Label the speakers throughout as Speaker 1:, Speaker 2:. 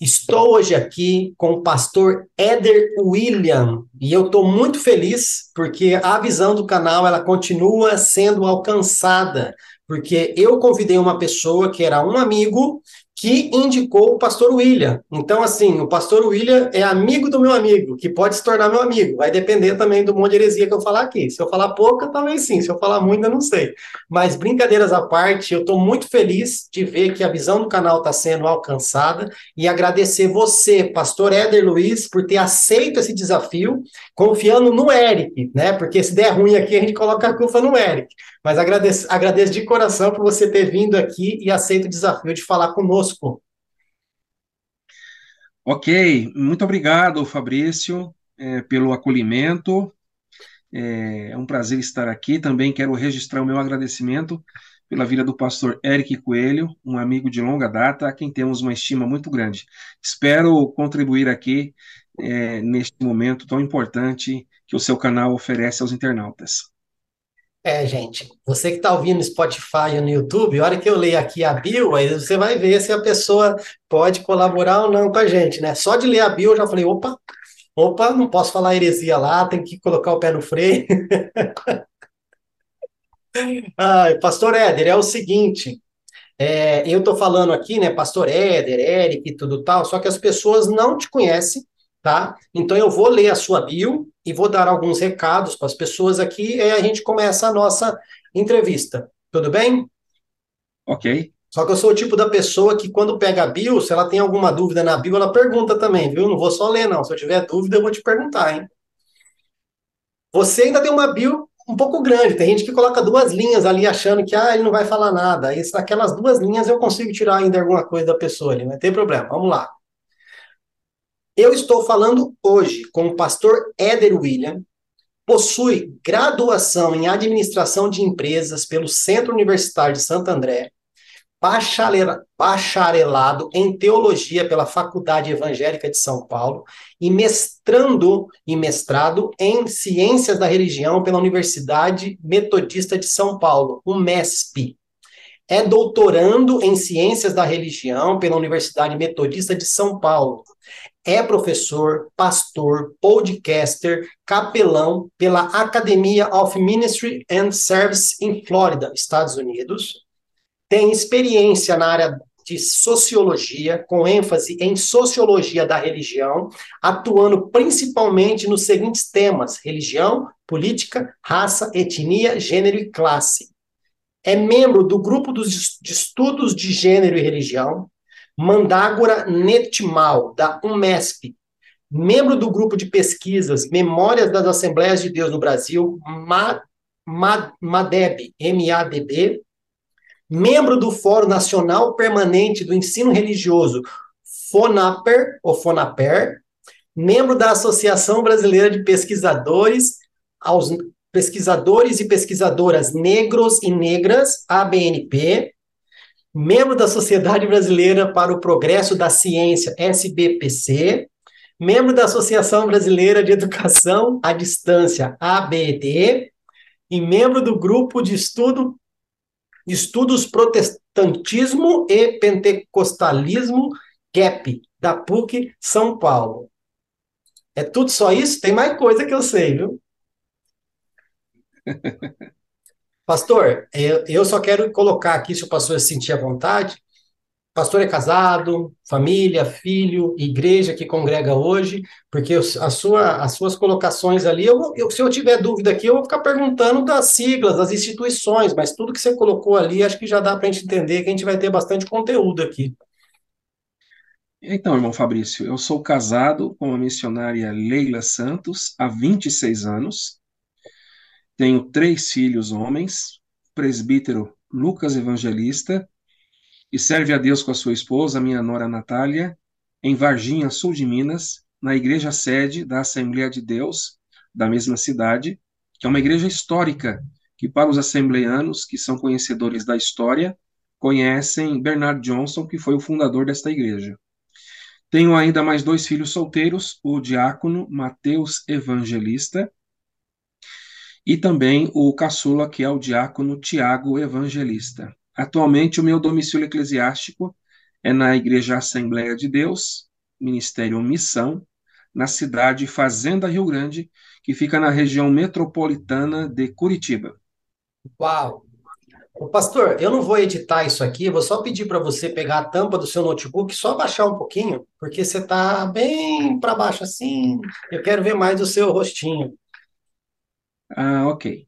Speaker 1: Estou hoje aqui com o pastor Éder William e eu estou muito feliz porque a visão do canal ela continua sendo alcançada, porque eu convidei uma pessoa que era um amigo que indicou o pastor William. Então, assim, o pastor William é amigo do meu amigo, que pode se tornar meu amigo. Vai depender também do monte de heresia que eu falar aqui. Se eu falar pouca, talvez sim. Se eu falar muito, eu não sei. Mas, brincadeiras à parte, eu estou muito feliz de ver que a visão do canal está sendo alcançada e agradecer você, pastor Éder Luiz, por ter aceito esse desafio, confiando no Eric, né? Porque se der ruim aqui, a gente coloca a culpa no Eric. Mas agradeço, agradeço de coração por você ter vindo aqui e aceito o desafio de falar conosco.
Speaker 2: Ok, muito obrigado, Fabrício, é, pelo acolhimento. É, é um prazer estar aqui. Também quero registrar o meu agradecimento pela vida do pastor Eric Coelho, um amigo de longa data, a quem temos uma estima muito grande. Espero contribuir aqui é, neste momento tão importante que o seu canal oferece aos internautas.
Speaker 1: É, gente, você que está ouvindo no Spotify ou no YouTube, a hora que eu ler aqui a bio, aí você vai ver se a pessoa pode colaborar ou não com a gente, né? Só de ler a bio eu já falei, opa, opa, não posso falar heresia lá, tem que colocar o pé no freio. ah, Pastor Éder, é o seguinte, é, eu estou falando aqui, né, Pastor Éder, Eric e tudo tal, só que as pessoas não te conhecem, tá? Então eu vou ler a sua bio e vou dar alguns recados para as pessoas aqui e a gente começa a nossa entrevista. Tudo bem?
Speaker 2: Ok.
Speaker 1: Só que eu sou o tipo da pessoa que quando pega a bio, se ela tem alguma dúvida na bio, ela pergunta também, viu? Não vou só ler não. Se eu tiver dúvida, eu vou te perguntar, hein? Você ainda tem uma bio um pouco grande. Tem gente que coloca duas linhas ali achando que ah, ele não vai falar nada. Aí, naquelas duas linhas eu consigo tirar ainda alguma coisa da pessoa ali, não tem problema. Vamos lá. Eu estou falando hoje com o pastor Éder William, possui graduação em administração de empresas pelo Centro Universitário de Santo André, bacharelado em teologia pela Faculdade Evangélica de São Paulo e mestrando e mestrado em ciências da religião pela Universidade Metodista de São Paulo, o MESP. É doutorando em ciências da religião pela Universidade Metodista de São Paulo é professor, pastor, podcaster, capelão pela Academia of Ministry and Service em Flórida, Estados Unidos. Tem experiência na área de sociologia, com ênfase em sociologia da religião, atuando principalmente nos seguintes temas: religião, política, raça, etnia, gênero e classe. É membro do grupo dos, de estudos de gênero e religião, Mandágora Netmal, da UMESP, membro do grupo de pesquisas Memórias das Assembleias de Deus no Brasil, MADEB, M-A-D-B, membro do Fórum Nacional Permanente do Ensino Religioso, FONAPER, ou FONAPER, membro da Associação Brasileira de Pesquisadores, aos pesquisadores e pesquisadoras negros e negras, ABNP, membro da Sociedade Brasileira para o Progresso da Ciência, SBPC, membro da Associação Brasileira de Educação à Distância, ABD, e membro do grupo de estudo Estudos Protestantismo e Pentecostalismo, GAP, da PUC São Paulo. É tudo só isso? Tem mais coisa que eu sei, viu? Pastor, eu, só quero colocar aqui, se o pastor se sentir à vontade, pastor é casado, família, filho, igreja que congrega hoje, porque a sua, as suas colocações ali, eu, eu, se eu tiver dúvida aqui, eu vou ficar perguntando das siglas, das instituições, mas tudo que você colocou ali, acho que já dá para a gente entender que a gente vai ter bastante conteúdo aqui.
Speaker 2: Então, irmão Fabrício, eu sou casado com a missionária Leila Santos há 26 anos. Tenho três filhos homens, presbítero Lucas Evangelista, e serve a Deus com a sua esposa, minha nora Natália, em Varginha, sul de Minas, na igreja sede da Assembleia de Deus, da mesma cidade, que é uma igreja histórica, que para os assembleanos que são conhecedores da história, conhecem Bernard Johnson, que foi o fundador desta igreja. Tenho ainda mais dois filhos solteiros, o diácono Mateus Evangelista e também o caçula, que é o diácono Tiago Evangelista. Atualmente, o meu domicílio eclesiástico é na Igreja Assembleia de Deus, Ministério Missão, na cidade Fazenda Rio Grande, que fica na região metropolitana de Curitiba.
Speaker 1: Uau! Pastor, eu não vou editar isso aqui, vou só pedir para você pegar a tampa do seu notebook, só baixar um pouquinho, porque você está bem para baixo assim. Eu quero ver mais o seu rostinho.
Speaker 2: Ah, ok.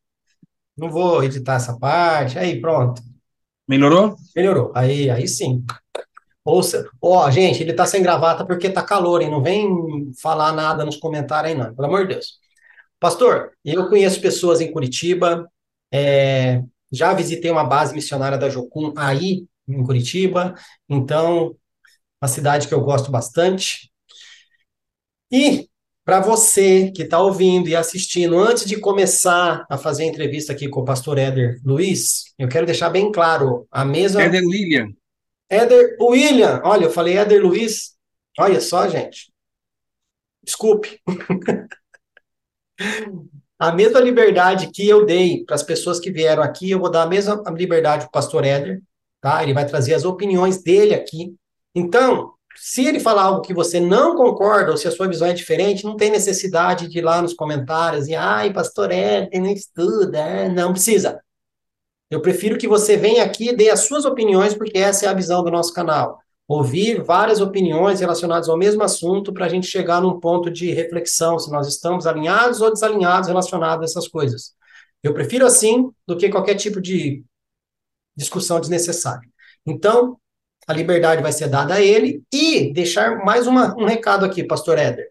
Speaker 1: Não vou editar essa parte. Aí, pronto.
Speaker 2: Melhorou?
Speaker 1: Melhorou. Aí, aí sim. Ouça, ó, gente, ele tá sem gravata porque tá calor, hein? Não vem falar nada nos comentários aí, não, pelo amor de Deus. Pastor, eu conheço pessoas em Curitiba, é, já visitei uma base missionária da Jocum aí, em Curitiba, então, uma cidade que eu gosto bastante. E para você que está ouvindo e assistindo, antes de começar a fazer a entrevista aqui com o pastor Éder Luiz, eu quero deixar bem claro, a mesma...
Speaker 2: Éder William.
Speaker 1: Éder William, olha, eu falei Éder Luiz, olha só, gente. Desculpe. A mesma liberdade que eu dei para as pessoas que vieram aqui, eu vou dar a mesma liberdade para o pastor Éder, tá? Ele vai trazer as opiniões dele aqui. Então, se ele falar algo que você não concorda, ou se a sua visão é diferente, não tem necessidade de ir lá nos comentários e, ai, pastor Éder, não estuda, é, não precisa. Eu prefiro que você venha aqui e dê as suas opiniões, porque essa é a visão do nosso canal ouvir várias opiniões relacionadas ao mesmo assunto para a gente chegar num ponto de reflexão, se nós estamos alinhados ou desalinhados relacionados a essas coisas. Eu prefiro assim do que qualquer tipo de discussão desnecessária. Então, a liberdade vai ser dada a ele e deixar mais uma, um recado aqui, pastor Éder.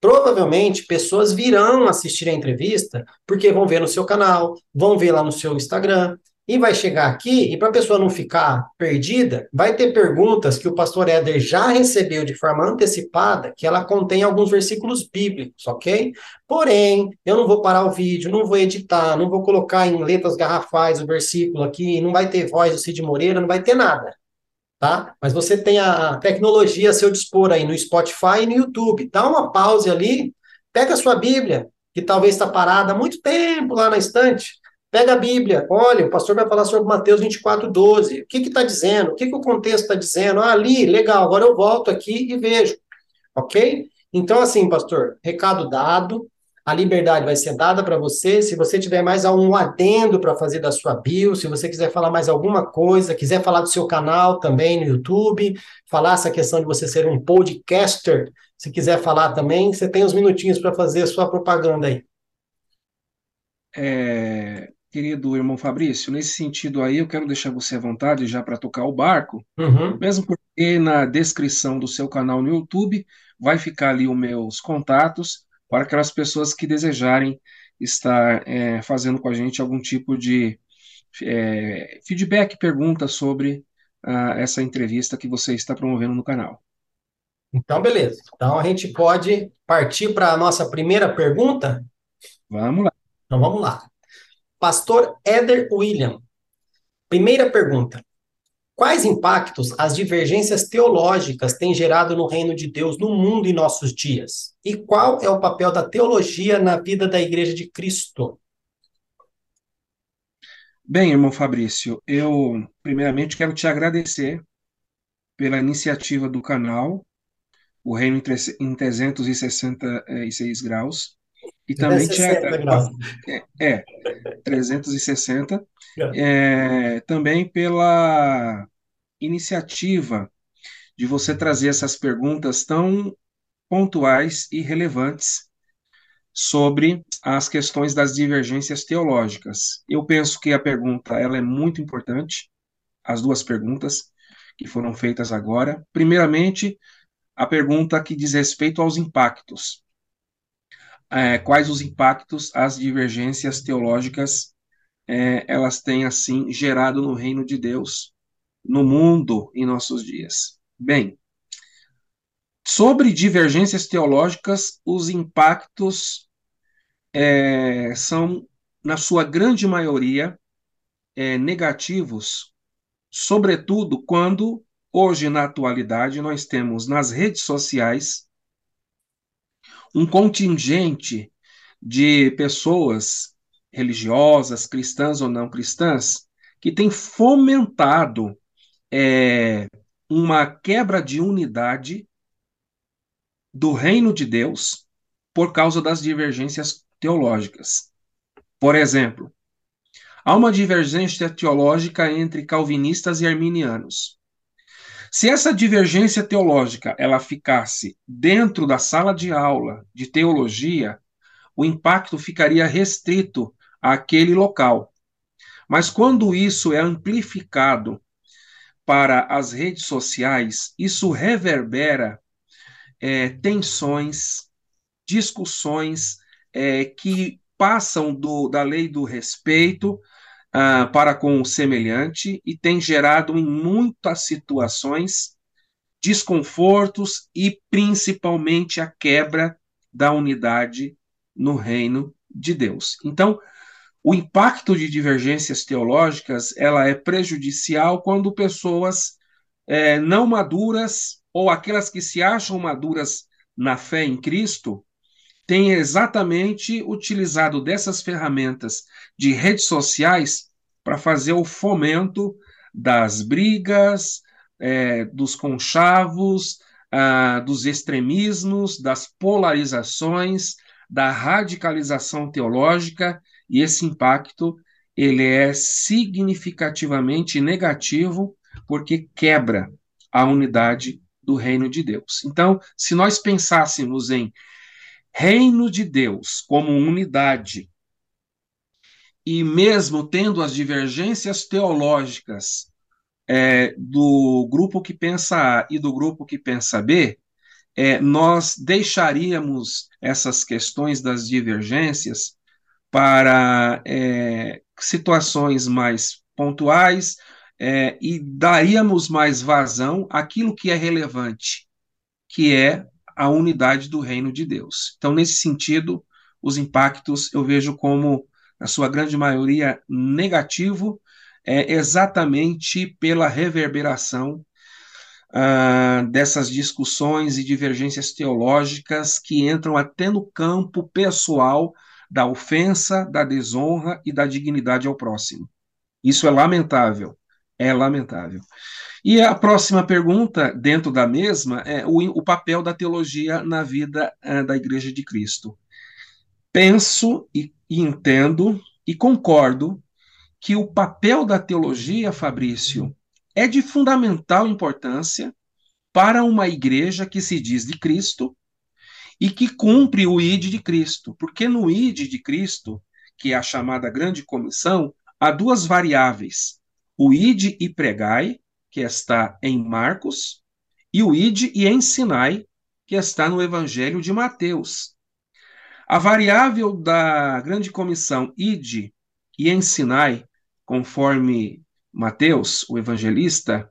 Speaker 1: Provavelmente pessoas virão assistir a entrevista porque vão ver no seu canal, vão ver lá no seu Instagram, e vai chegar aqui, e para a pessoa não ficar perdida, vai ter perguntas que o pastor Éder já recebeu de forma antecipada, que ela contém alguns versículos bíblicos, ok? Porém, eu não vou parar o vídeo, não vou editar, não vou colocar em letras garrafais o versículo aqui, não vai ter voz do Cid Moreira, não vai ter nada. Tá? Mas você tem a tecnologia a seu dispor aí no Spotify e no YouTube. Dá uma pause ali, pega a sua Bíblia, que talvez está parada há muito tempo lá na estante, Pega a Bíblia, olha, o pastor vai falar sobre Mateus 24, 12. O que está dizendo? O que, que o contexto está dizendo? Ah, ali, legal, agora eu volto aqui e vejo. Ok? Então, assim, pastor, recado dado, a liberdade vai ser dada para você. Se você tiver mais algum adendo para fazer da sua bio, se você quiser falar mais alguma coisa, quiser falar do seu canal também no YouTube, falar essa questão de você ser um podcaster, se quiser falar também, você tem uns minutinhos para fazer a sua propaganda aí.
Speaker 2: É, querido irmão Fabrício, nesse sentido aí, eu quero deixar você à vontade já para tocar o barco, uhum. mesmo porque na descrição do seu canal no YouTube vai ficar ali os meus contatos para aquelas pessoas que desejarem estar é, fazendo com a gente algum tipo de é, feedback, pergunta sobre uh, essa entrevista que você está promovendo no canal.
Speaker 1: Então, beleza. Então, a gente pode partir para a nossa primeira pergunta?
Speaker 2: Vamos lá.
Speaker 1: Então, vamos lá. Pastor Éder William. Primeira pergunta.
Speaker 3: Quais impactos as divergências teológicas têm gerado no reino de Deus no mundo em nossos dias? E qual é o papel da teologia na vida da Igreja de Cristo?
Speaker 2: Bem, irmão Fabrício, eu primeiramente quero te agradecer pela iniciativa do canal, o Reino em 366 graus, e também te graus. É, é 360, é, também pela iniciativa de você trazer essas perguntas tão pontuais e relevantes sobre as questões das divergências teológicas. Eu penso que a pergunta ela é muito importante, as duas perguntas que foram feitas agora. Primeiramente, a pergunta que diz respeito aos impactos. É, quais os impactos as divergências teológicas é, elas têm assim gerado no reino de Deus, no mundo em nossos dias? Bem, Sobre divergências teológicas, os impactos é, são, na sua grande maioria, é, negativos, sobretudo quando, hoje, na atualidade, nós temos nas redes sociais um contingente de pessoas religiosas, cristãs ou não cristãs, que tem fomentado é, uma quebra de unidade do reino de Deus por causa das divergências teológicas. Por exemplo, há uma divergência teológica entre calvinistas e arminianos. Se essa divergência teológica ela ficasse dentro da sala de aula de teologia, o impacto ficaria restrito àquele local. Mas quando isso é amplificado para as redes sociais, isso reverbera é, tensões, discussões é, que passam do, da lei do respeito ah, para com o semelhante e tem gerado em muitas situações desconfortos e principalmente a quebra da unidade no reino de Deus. Então, o impacto de divergências teológicas ela é prejudicial quando pessoas é, não maduras ou aquelas que se acham maduras na fé em Cristo, têm exatamente utilizado dessas ferramentas de redes sociais para fazer o fomento das brigas, é, dos conchavos, ah, dos extremismos, das polarizações, da radicalização teológica, e esse impacto ele é significativamente negativo porque quebra a unidade do reino de Deus. Então, se nós pensássemos em reino de Deus como unidade, e mesmo tendo as divergências teológicas é, do grupo que pensa A e do grupo que pensa B, é, nós deixaríamos essas questões das divergências para é, situações mais pontuais, é, e daríamos mais vazão àquilo que é relevante, que é a unidade do reino de Deus. Então, nesse sentido, os impactos eu vejo como, na sua grande maioria, negativo, é, exatamente pela reverberação ah, dessas discussões e divergências teológicas que entram até no campo pessoal da ofensa, da desonra e da dignidade ao próximo. Isso é lamentável é lamentável. E a próxima pergunta, dentro da mesma, é o, o papel da teologia na vida é, da Igreja de Cristo. Penso e, e entendo e concordo que o papel da teologia, Fabrício, é de fundamental importância para uma igreja que se diz de Cristo e que cumpre o ID de Cristo, porque no ID de Cristo, que é a chamada grande comissão, há duas variáveis: o ide e pregai, que está em Marcos, e o ide e ensinai, que está no Evangelho de Mateus. A variável da grande comissão ide e ensinai, conforme Mateus, o evangelista,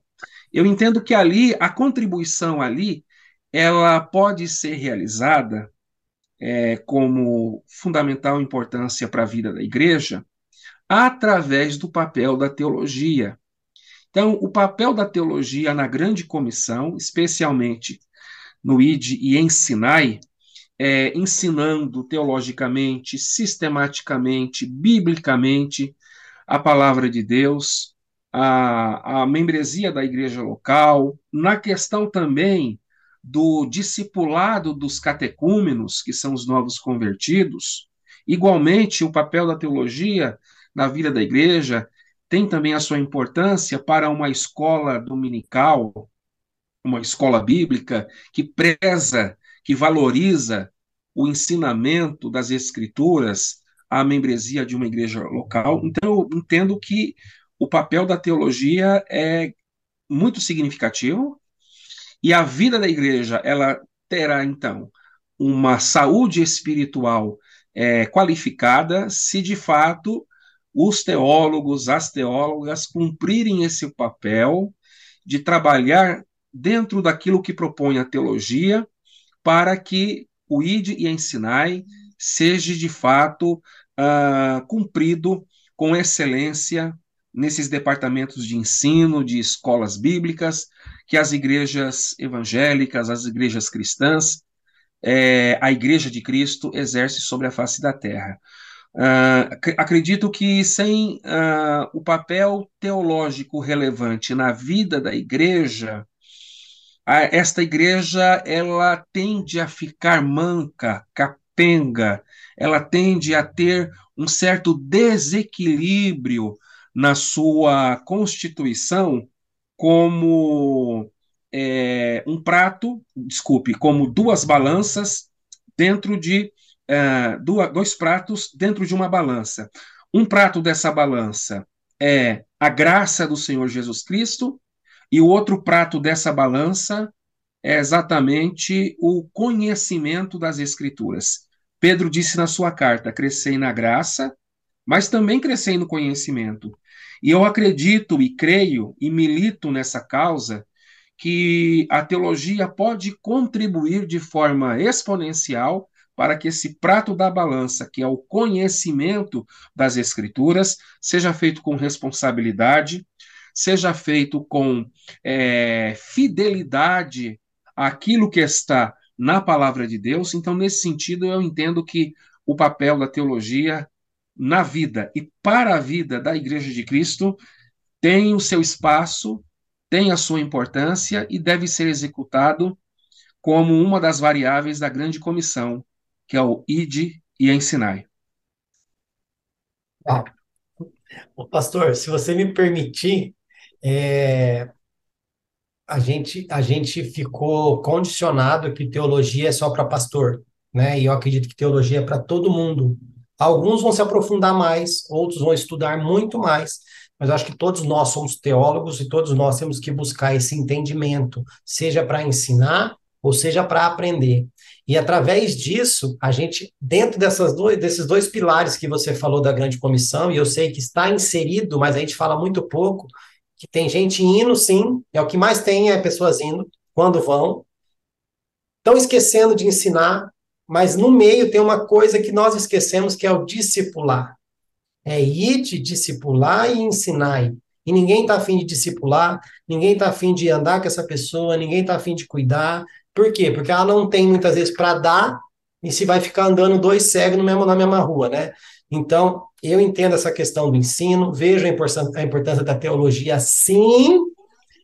Speaker 2: eu entendo que ali, a contribuição ali, ela pode ser realizada é, como fundamental importância para a vida da igreja, através do papel da teologia. Então, o papel da teologia na grande comissão, especialmente no ID e ensinai, é, ensinando teologicamente, sistematicamente, biblicamente a palavra de Deus, a, a membresia da igreja local, na questão também do discipulado dos catecúmenos, que são os novos convertidos, igualmente o papel da teologia na vida da igreja tem também a sua importância para uma escola dominical, uma escola bíblica que preza, que valoriza o ensinamento das escrituras à membresia de uma igreja local. Então, eu entendo que o papel da teologia é muito significativo e a vida da igreja ela terá então uma saúde espiritual é, qualificada se de fato os teólogos, as teólogas cumprirem esse papel de trabalhar dentro daquilo que propõe a teologia para que o ide e ensinai seja de fato uh, cumprido com excelência nesses departamentos de ensino, de escolas bíblicas, que as igrejas evangélicas, as igrejas cristãs, é, a Igreja de Cristo exerce sobre a face da terra. Uh, acredito que sem uh, o papel teológico relevante na vida da igreja, esta igreja ela tende a ficar manca, capenga, ela tende a ter um certo desequilíbrio na sua constituição como é, um prato, desculpe, como duas balanças dentro de é, dois pratos dentro de uma balança. Um prato dessa balança é a graça do Senhor Jesus Cristo e o outro prato dessa balança é exatamente o conhecimento das Escrituras. Pedro disse na sua carta: crescei na graça, mas também crescei no conhecimento. E eu acredito e creio e milito nessa causa que a teologia pode contribuir de forma exponencial para que esse prato da balança, que é o conhecimento das Escrituras, seja feito com responsabilidade, seja feito com é, fidelidade àquilo que está na palavra de Deus. Então, nesse sentido, eu entendo que o papel da teologia na vida e para a vida da Igreja de Cristo tem o seu espaço, tem a sua importância e deve ser executado como uma das variáveis da grande comissão, que é o ide e ensinai.
Speaker 1: Ah, pastor, se você me permitir, é, a gente, a gente ficou condicionado que teologia é só para pastor, né? E eu acredito que teologia é para todo mundo. Alguns vão se aprofundar mais, outros vão estudar muito mais, mas eu acho que todos nós somos teólogos e todos nós temos que buscar esse entendimento, seja para ensinar ou seja para aprender. E através disso, a gente, dentro dessas dois, desses dois pilares que você falou da grande comissão, e eu sei que está inserido, mas a gente fala muito pouco, que tem gente indo, sim, é o que mais tem é pessoas indo, quando vão, estão esquecendo de ensinar, mas no meio tem uma coisa que nós esquecemos, que é o discipular. É ir de discipular e ensinar. E ninguém está afim de discipular, ninguém está afim de andar com essa pessoa, ninguém está afim de cuidar. Por quê? Porque ela não tem muitas vezes para dar, e se vai ficar andando dois cegos no mesmo, na mesma rua, né? Então, eu entendo essa questão do ensino, vejo a importância, a importância da teologia sim,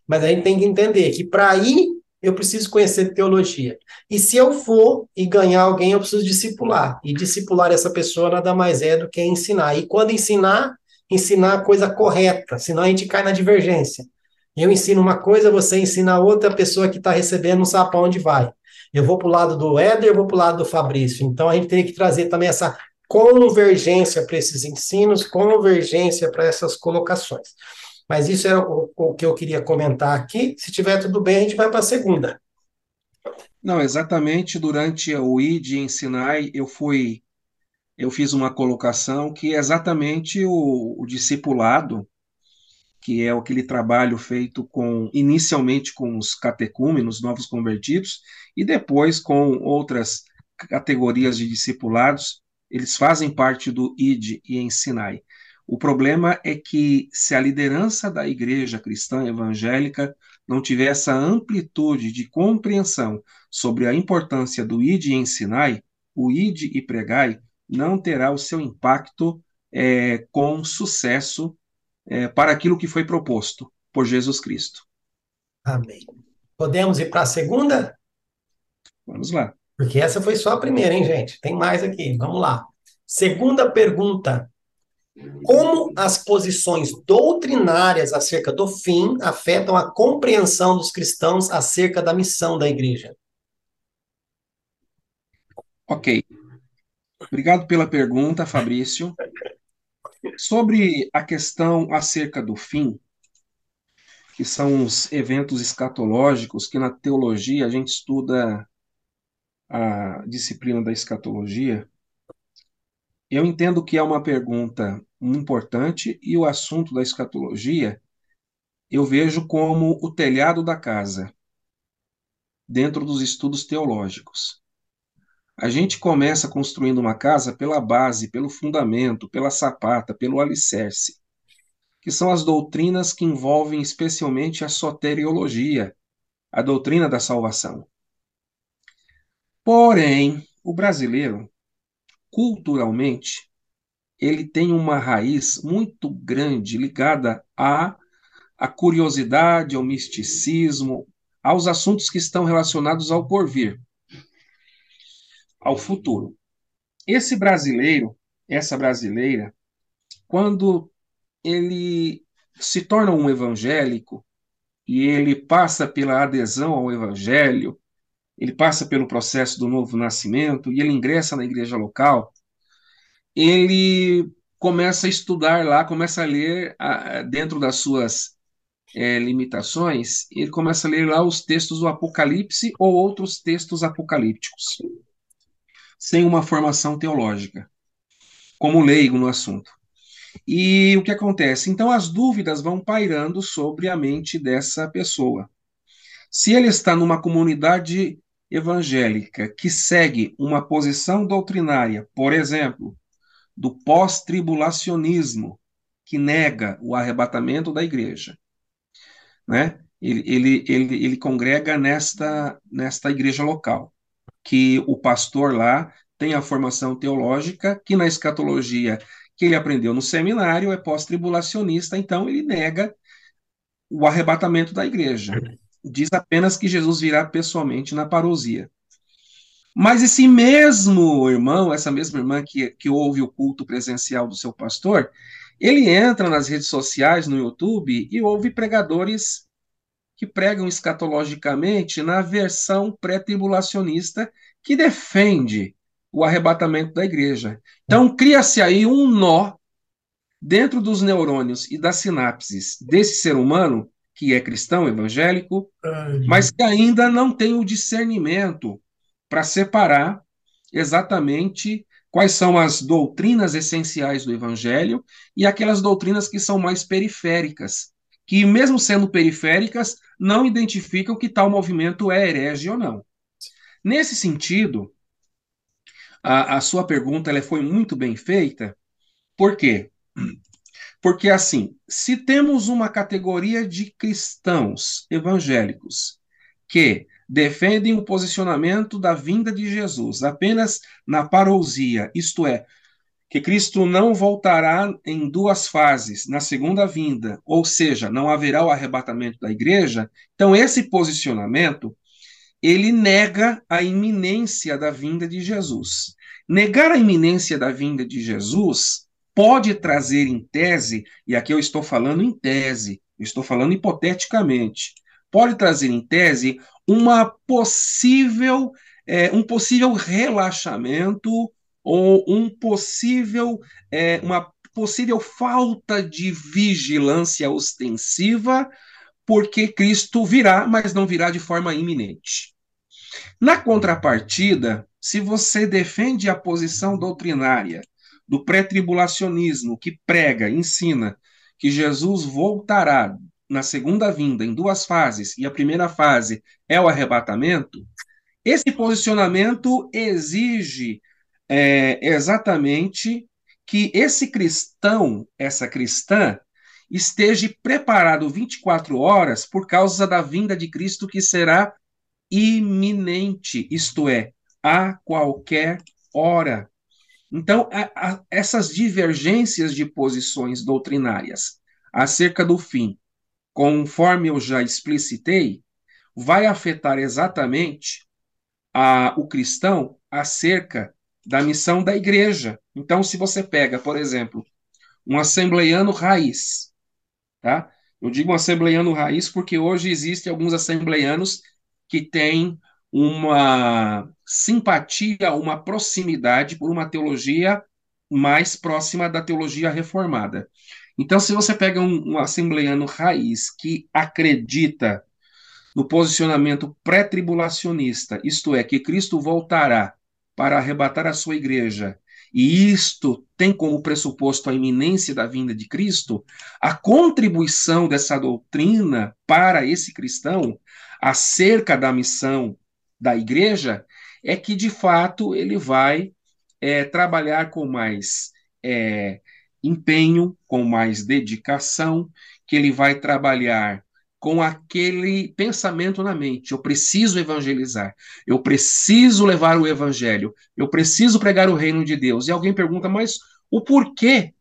Speaker 1: mas a gente tem que entender que para ir, eu preciso conhecer teologia. E se eu for e ganhar alguém, eu preciso discipular. E discipular essa pessoa nada mais é do que ensinar. E quando ensinar, ensinar a coisa correta, senão a gente cai na divergência. Eu ensino uma coisa, você ensina outra, a pessoa que está recebendo não sabe para onde vai. Eu vou para o lado do Éder, eu vou para o lado do Fabrício. Então a gente tem que trazer também essa convergência para esses ensinos, convergência para essas colocações. Mas isso é o, o, que eu queria comentar aqui. Se tiver tudo bem, a gente vai para a segunda.
Speaker 2: Não, exatamente durante o ID em Sinai, eu fui, eu fiz uma colocação que é exatamente o, o discipulado, que é aquele trabalho feito com inicialmente com os catecúmenos, novos convertidos, e depois com outras categorias de discipulados, eles fazem parte do ID e Ensinai. O problema é que se a liderança da igreja cristã evangélica não tiver essa amplitude de compreensão sobre a importância do id e ensinai, o id e pregai não terá o seu impacto é, com sucesso é, para aquilo que foi proposto por Jesus Cristo.
Speaker 1: Amém. Podemos ir para a segunda?
Speaker 2: Vamos lá.
Speaker 1: Porque essa foi só a primeira, hein, gente? Tem mais aqui. Vamos lá. Segunda pergunta. Como as posições doutrinárias acerca do fim afetam a compreensão dos cristãos acerca da missão da igreja?
Speaker 2: Ok. Obrigado pela pergunta, Fabrício. Sobre a questão acerca do fim, que são os eventos escatológicos, que na teologia a gente estuda a disciplina da escatologia, eu entendo que é uma pergunta importante e o assunto da escatologia eu vejo como o telhado da casa, dentro dos estudos teológicos. A gente começa construindo uma casa pela base, pelo fundamento, pela sapata, pelo alicerce, que são as doutrinas que envolvem especialmente a soteriologia, a doutrina da salvação. Porém, o brasileiro, culturalmente, ele tem uma raiz muito grande ligada à, à curiosidade, ao misticismo, aos assuntos que estão relacionados ao porvir ao futuro. Esse brasileiro, essa brasileira, quando ele se torna um evangélico e ele passa pela adesão ao evangelho, ele passa pelo processo do novo nascimento e ele ingressa na igreja local, ele começa a estudar lá, começa a ler dentro das suas é, limitações, ele começa a ler lá os textos do Apocalipse ou outros textos apocalípticos sem uma formação teológica, como leigo no assunto. E o que acontece? Então, as dúvidas vão pairando sobre a mente dessa pessoa. Se ele está numa comunidade evangélica que segue uma posição doutrinária, por exemplo, do pós-tribulacionismo, que nega o arrebatamento da igreja, né? Ele, ele, ele, ele congrega nesta, nesta igreja local que o pastor lá tem a formação teológica, que na escatologia que ele aprendeu no seminário é pós-tribulacionista, então ele nega o arrebatamento da igreja. Diz apenas que Jesus virá pessoalmente na parousia. Mas esse mesmo irmão, essa mesma irmã que, que ouve o culto presencial do seu pastor, ele entra nas redes sociais, no YouTube, e ouve pregadores que pregam escatologicamente na versão pré-tribulacionista que defende o arrebatamento da igreja. Então, cria-se aí um nó dentro dos neurônios e das sinapses desse ser humano, que é cristão, evangélico, mas que ainda não tem o discernimento para separar exatamente quais são as doutrinas essenciais do evangelho e aquelas doutrinas que são mais periféricas, que, mesmo sendo periféricas, não identificam que tal movimento é herege ou não. Nesse sentido, a, a sua pergunta ela foi muito bem feita. Por quê? Porque, assim, se temos uma categoria de cristãos evangélicos que defendem o posicionamento da vinda de Jesus apenas na parousia, isto é, que Cristo não voltará em duas fases, na segunda vinda, ou seja, não haverá o arrebatamento da igreja, então esse posicionamento ele nega a iminência da vinda de Jesus. Negar a iminência da vinda de Jesus pode trazer em tese, e aqui eu estou falando em tese, estou falando hipoteticamente, pode trazer em tese uma possível, é, um possível relaxamento ou um possível, é, uma possível falta de vigilância ostensiva, porque Cristo virá, mas não virá de forma iminente. Na contrapartida, se você defende a posição doutrinária do pré-tribulacionismo, que prega, ensina que Jesus voltará na segunda vinda em duas fases, e a primeira fase é o arrebatamento, esse posicionamento exige é, exatamente que esse cristão, essa cristã, esteja preparado 24 horas por causa da vinda de Cristo que será iminente, isto é, a qualquer hora. Então, a, a, essas divergências de posições doutrinárias acerca do fim, conforme eu já explicitei, vai afetar exatamente a, o cristão acerca da missão da igreja. Então, se você pega, por exemplo, um assembleiano raiz, tá? Eu digo um assembleiano raiz porque hoje existem alguns assembleianos que têm uma simpatia, uma proximidade por uma teologia mais próxima da teologia reformada. Então, se você pega um, um assembleiano raiz que acredita no posicionamento pré-tribulacionista, isto é, que Cristo voltará para arrebatar a sua igreja, e isto tem como pressuposto a iminência da vinda de Cristo, a contribuição dessa doutrina para esse cristão acerca da missão da igreja é que, de fato, ele vai é, trabalhar com mais é, empenho, com mais dedicação, que ele vai trabalhar com aquele pensamento na mente. Eu preciso evangelizar, eu preciso levar o evangelho, eu preciso pregar o reino de Deus. E alguém pergunta, mas o porquê?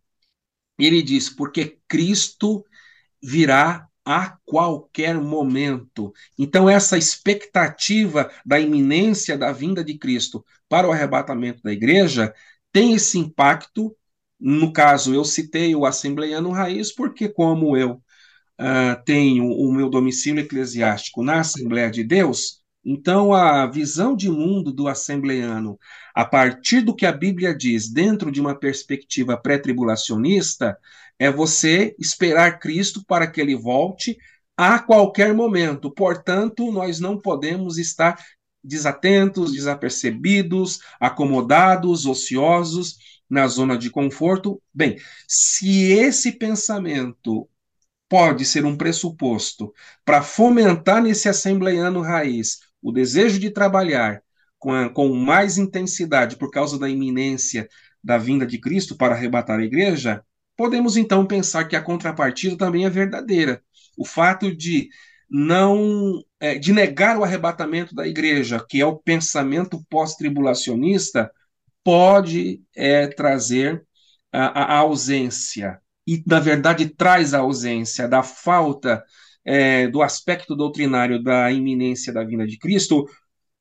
Speaker 2: Ele diz, porque Cristo virá a qualquer momento. Então, essa expectativa da iminência da vinda de Cristo para o arrebatamento da igreja tem esse impacto. No caso, eu citei o Assembleiano Raiz, porque, como eu uh, tenho o meu domicílio eclesiástico na Assembleia de Deus, então a visão de mundo do assembleiano, a partir do que a Bíblia diz, dentro de uma perspectiva pré-tribulacionista, é você esperar Cristo para que ele volte a qualquer momento. Portanto, nós não podemos estar desatentos, desapercebidos, acomodados, ociosos, na zona de conforto. Bem, se esse pensamento pode ser um pressuposto para fomentar nesse assembleiano raiz o desejo de trabalhar com, a, com mais intensidade por causa da iminência da vinda de Cristo para arrebatar a igreja, podemos então pensar que a contrapartida também é verdadeira. O fato de não é, de negar o arrebatamento da igreja, que é o pensamento pós-tribulacionista, pode é, trazer a, a, ausência e na verdade traz a ausência da falta é, do aspecto doutrinário da iminência da vinda de Cristo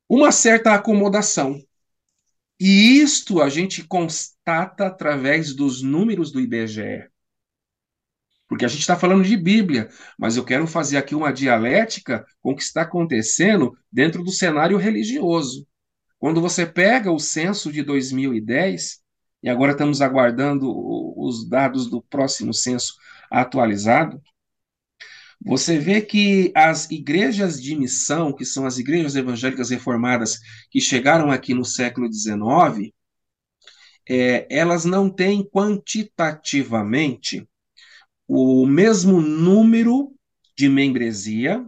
Speaker 2: uma certa acomodação. E isto a gente constata através dos números do IBGE. Porque a gente está falando de Bíblia, mas eu quero fazer aqui uma dialética com o que está acontecendo dentro do cenário religioso. Quando você pega o censo de 2010, e agora estamos aguardando os dados do próximo censo atualizado, você vê que as igrejas de missão, que são as igrejas evangélicas reformadas que chegaram aqui no século XIX, é, elas não têm quantitativamente o mesmo número de membresia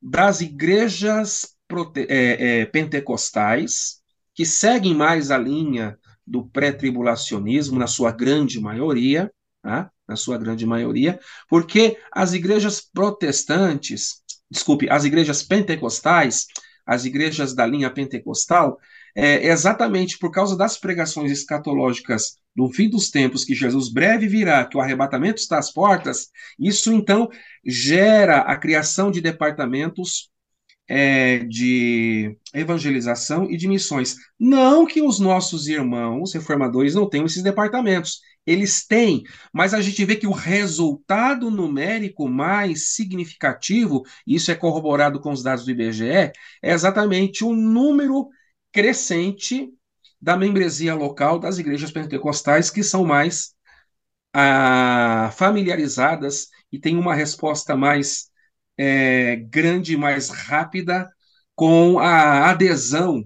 Speaker 2: das igrejas é, é, pentecostais, que seguem mais a linha do pré-tribulacionismo, na sua grande maioria, tá? na sua grande maioria, porque as igrejas protestantes, desculpe, as igrejas pentecostais, as igrejas da linha pentecostal, é exatamente por causa das pregações escatológicas do fim dos tempos, que Jesus breve virá, que o arrebatamento está às portas, isso então gera a criação de departamentos é, de evangelização e de missões. Não que os nossos irmãos reformadores não tenham esses departamentos, eles têm, mas a gente vê que o resultado numérico mais significativo, isso é corroborado com os dados do IBGE, é exatamente o número crescente da membresia local das igrejas pentecostais que são mais ah, familiarizadas e têm uma resposta mais é, grande, mais rápida com a adesão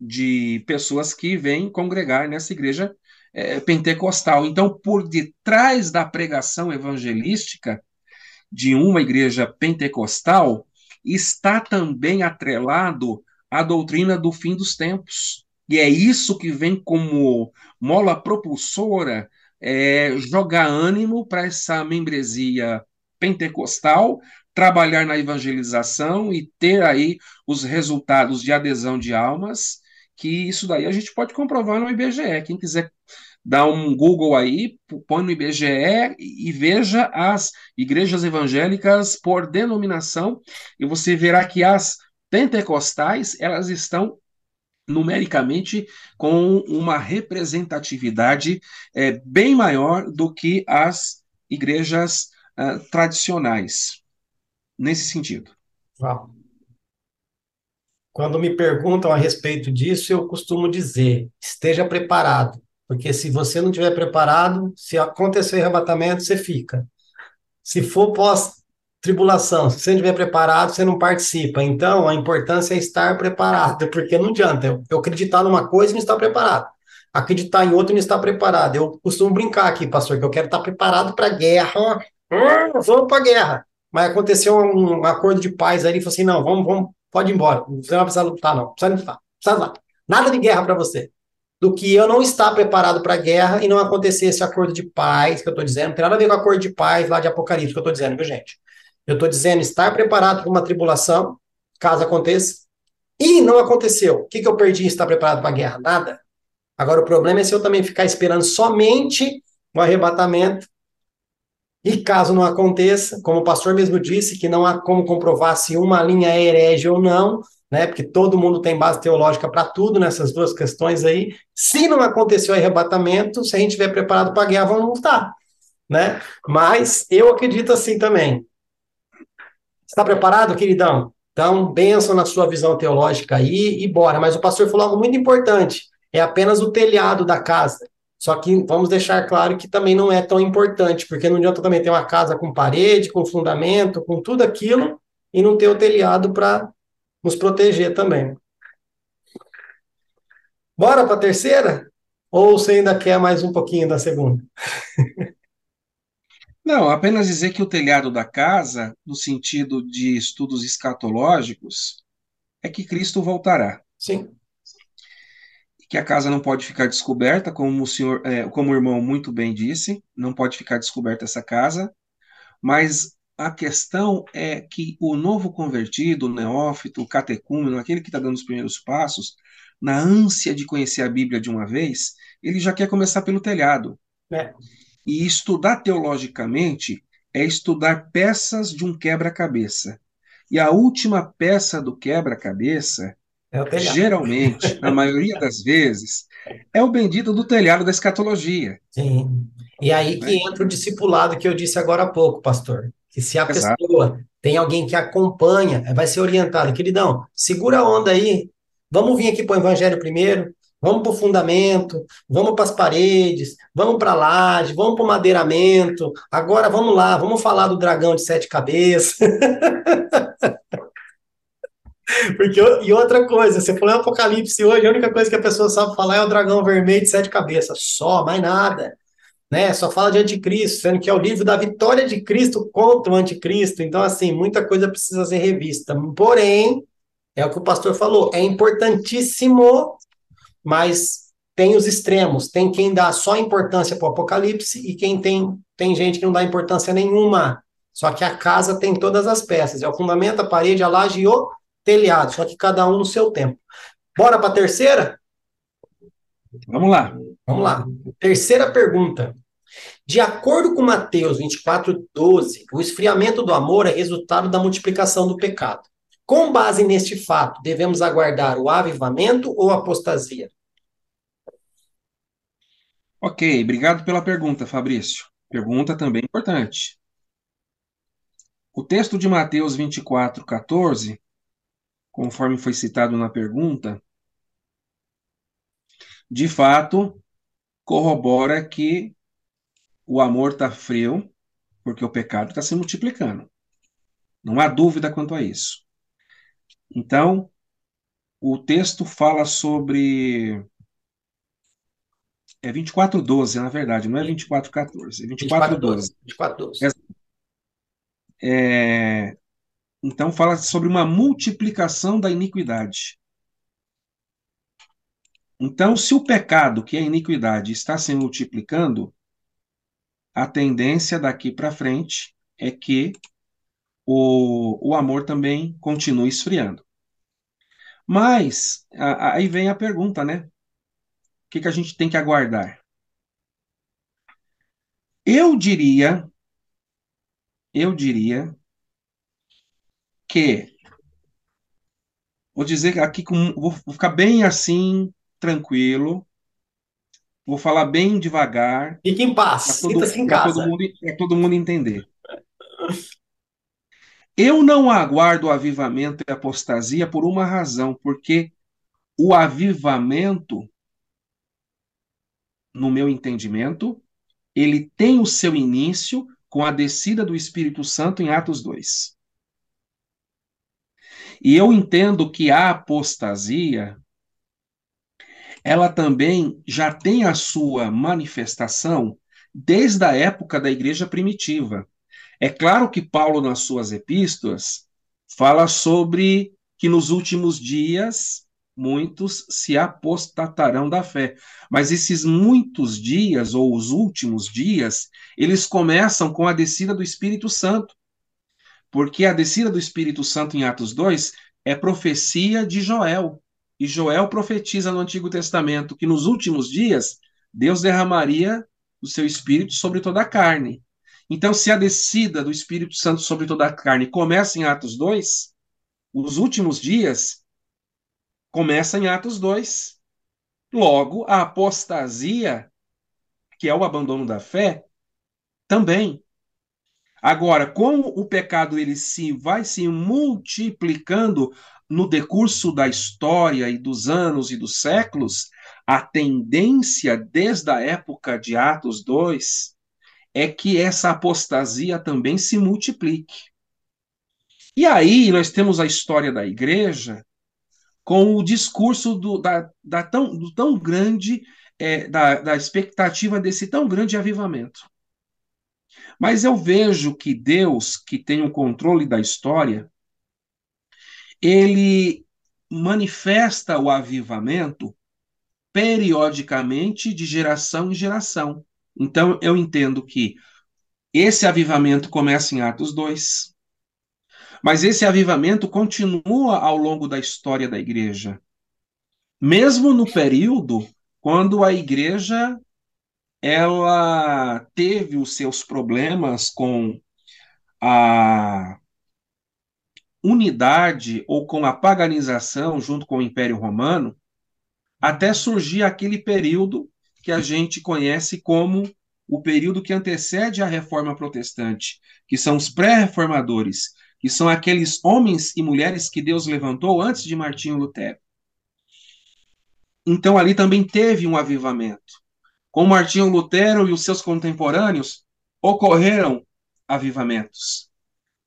Speaker 2: de pessoas que vêm congregar nessa igreja é, pentecostal. Então, por detrás da pregação evangelística de uma igreja pentecostal, está também atrelado a doutrina do fim dos tempos. E é isso que vem como mola propulsora, é, jogar ânimo para essa membresia pentecostal, trabalhar na evangelização e ter aí os resultados de adesão de almas, que isso daí a gente pode comprovar no IBGE. Quem quiser dar um Google aí, põe no IBGE e veja as igrejas evangélicas por denominação, e você verá que as pentecostais, elas estão numericamente com uma representatividade é, bem maior do que as igrejas uh, tradicionais, nesse sentido.
Speaker 1: Quando me perguntam a respeito disso, eu costumo dizer: esteja preparado, porque se você não estiver preparado, se acontecer arrebatamento, você fica. Se for pós tribulação, se você não estiver preparado, você não participa. Então, a importância é estar preparado, porque não adianta eu, acreditar numa coisa e não estar preparado. Acreditar em outra e não estar preparado. Eu costumo brincar aqui, pastor, que eu quero estar preparado para a guerra. Vamos para a guerra. Mas aconteceu um, um, acordo de paz ele falou assim: não, vamos, vamos, pode ir embora. Você não precisa lutar, não. Precisa lutar. Precisa lutar. Nada de guerra para você. Do que eu não estar preparado para a guerra e não acontecer esse acordo de paz que eu estou dizendo. Não tem nada a ver com o acordo de paz lá de Apocalipse que eu estou dizendo, viu, gente? Eu estou dizendo estar preparado para uma tribulação, caso aconteça. E não aconteceu. O que, que eu perdi em estar preparado para a guerra? Nada. Agora, o problema é se eu também ficar esperando somente o arrebatamento. E caso não aconteça, como o pastor mesmo disse, que não há como comprovar se uma linha é herege ou não, né? Porque todo mundo tem base teológica para tudo nessas duas questões aí. Se não aconteceu arrebatamento, se a gente estiver preparado para guerra, vamos lutar, né? Mas eu acredito assim também. Está preparado, queridão? Então, benção na sua visão teológica aí e bora. Mas o pastor falou algo muito importante: é apenas o telhado da casa. Só que vamos deixar claro que também não é tão importante, porque não adianta também ter uma casa com parede, com fundamento, com tudo aquilo, e não ter o telhado para nos proteger também. Bora para a terceira? Ou você ainda quer mais um pouquinho da segunda?
Speaker 2: Não, apenas dizer que o telhado da casa, no sentido de estudos escatológicos, é que Cristo voltará.
Speaker 1: Sim.
Speaker 2: Que a casa não pode ficar descoberta, como o senhor, é, como o irmão muito bem disse, não pode ficar descoberta essa casa, mas a questão é que o novo convertido, o neófito, o catecúmeno, aquele que está dando os primeiros passos, na ânsia de conhecer a Bíblia de uma vez, ele já quer começar pelo telhado.
Speaker 1: É.
Speaker 2: E estudar teologicamente é estudar peças de um quebra-cabeça. E a última peça do quebra-cabeça,
Speaker 1: é
Speaker 2: geralmente, na maioria das vezes, é o bendito do telhado da escatologia.
Speaker 1: Sim. E aí que né? entra o discipulado que eu disse agora há pouco, pastor. Que se a Exato. pessoa tem alguém que acompanha, vai ser orientado. Queridão, segura a onda aí. Vamos vir aqui para o evangelho primeiro. Vamos para o fundamento, vamos para as paredes, vamos para a laje, vamos para o madeiramento. Agora vamos lá, vamos falar do dragão de sete cabeças. Porque, e outra coisa, você falou Apocalipse hoje, a única coisa que a pessoa sabe falar é o dragão vermelho de sete cabeças, só, mais nada. Né? Só fala de anticristo, sendo que é o livro da vitória de Cristo contra o anticristo. Então, assim, muita coisa precisa ser revista. Porém, é o que o pastor falou, é importantíssimo mas tem os extremos, tem quem dá só importância para o Apocalipse e quem tem, tem gente que não dá importância nenhuma. Só que a casa tem todas as peças, é o fundamento, a parede, a laje e o telhado, só que cada um no seu tempo. Bora para a terceira?
Speaker 2: Vamos lá.
Speaker 1: Vamos lá. Terceira pergunta. De acordo com Mateus 24, 12, o esfriamento do amor é resultado da multiplicação do pecado. Com base neste fato, devemos aguardar o avivamento ou apostasia?
Speaker 2: Ok, obrigado pela pergunta, Fabrício. Pergunta também importante. O texto de Mateus 24, 14, conforme foi citado na pergunta, de fato corrobora que o amor está frio porque o pecado está se multiplicando. Não há dúvida quanto a isso. Então, o texto fala sobre. É 2412, na verdade, não é 2414, é 2412.
Speaker 1: 2412.
Speaker 2: É, então, fala sobre uma multiplicação da iniquidade. Então, se o pecado, que é a iniquidade, está se multiplicando, a tendência daqui para frente é que o, o amor também continue esfriando. Mas, a, aí vem a pergunta, né? O que, que a gente tem que aguardar? Eu diria, eu diria que, vou dizer aqui, com, vou ficar bem assim, tranquilo, vou falar bem devagar.
Speaker 1: Fique em paz, sinta-se em casa.
Speaker 2: Todo mundo, para todo mundo entender. Eu não aguardo o avivamento e apostasia por uma razão, porque o avivamento, no meu entendimento, ele tem o seu início com a descida do Espírito Santo em Atos 2. E eu entendo que a apostasia ela também já tem a sua manifestação desde a época da igreja primitiva. É claro que Paulo, nas suas epístolas, fala sobre que nos últimos dias muitos se apostatarão da fé. Mas esses muitos dias, ou os últimos dias, eles começam com a descida do Espírito Santo. Porque a descida do Espírito Santo em Atos 2 é profecia de Joel. E Joel profetiza no Antigo Testamento que nos últimos dias Deus derramaria o seu Espírito sobre toda a carne. Então, se a descida do Espírito Santo sobre toda a carne começa em Atos 2, os últimos dias começa em Atos 2. Logo, a apostasia, que é o abandono da fé, também. Agora, como o pecado ele se vai se multiplicando no decurso da história e dos anos e dos séculos, a tendência desde a época de Atos 2 é que essa apostasia também se multiplique. E aí nós temos a história da igreja com o discurso do, da, da tão, do tão grande, é, da, da expectativa desse tão grande avivamento. Mas eu vejo que Deus, que tem o controle da história, ele manifesta o avivamento periodicamente de geração em geração. Então eu entendo que esse avivamento começa em Atos 2, mas esse avivamento continua ao longo da história da igreja. Mesmo no período quando a igreja ela teve os seus problemas com a unidade ou com a paganização junto com o Império Romano, até surgir aquele período que a gente conhece como o período que antecede a Reforma Protestante, que são os pré-reformadores, que são aqueles homens e mulheres que Deus levantou antes de Martinho Lutero. Então ali também teve um avivamento. Com Martinho Lutero e os seus contemporâneos ocorreram avivamentos.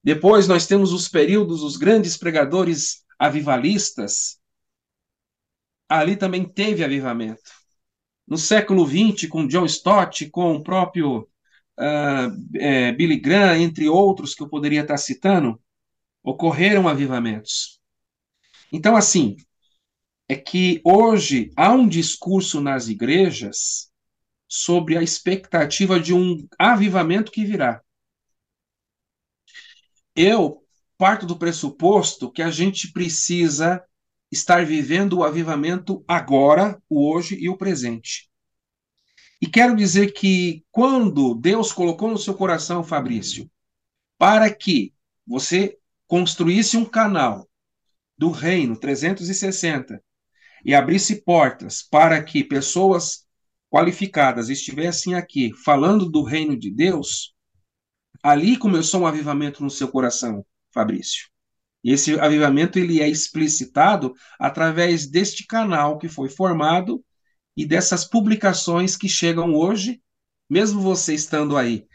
Speaker 2: Depois nós temos os períodos, os grandes pregadores avivalistas. Ali também teve avivamento. No século XX, com John Stott, com o próprio uh, é, Billy Graham, entre outros que eu poderia estar citando, ocorreram avivamentos. Então, assim, é que hoje há um discurso nas igrejas sobre a expectativa de um avivamento que virá. Eu parto do pressuposto que a gente precisa estar vivendo o avivamento agora, o hoje e o presente. E quero dizer que quando Deus colocou no seu coração, Fabrício, para que você construísse um canal do reino 360 e abrisse portas para que pessoas qualificadas estivessem aqui falando do reino de Deus, ali começou um avivamento no seu coração, Fabrício. E esse avivamento ele é explicitado através deste canal que foi formado e dessas publicações que chegam hoje, mesmo você estando aí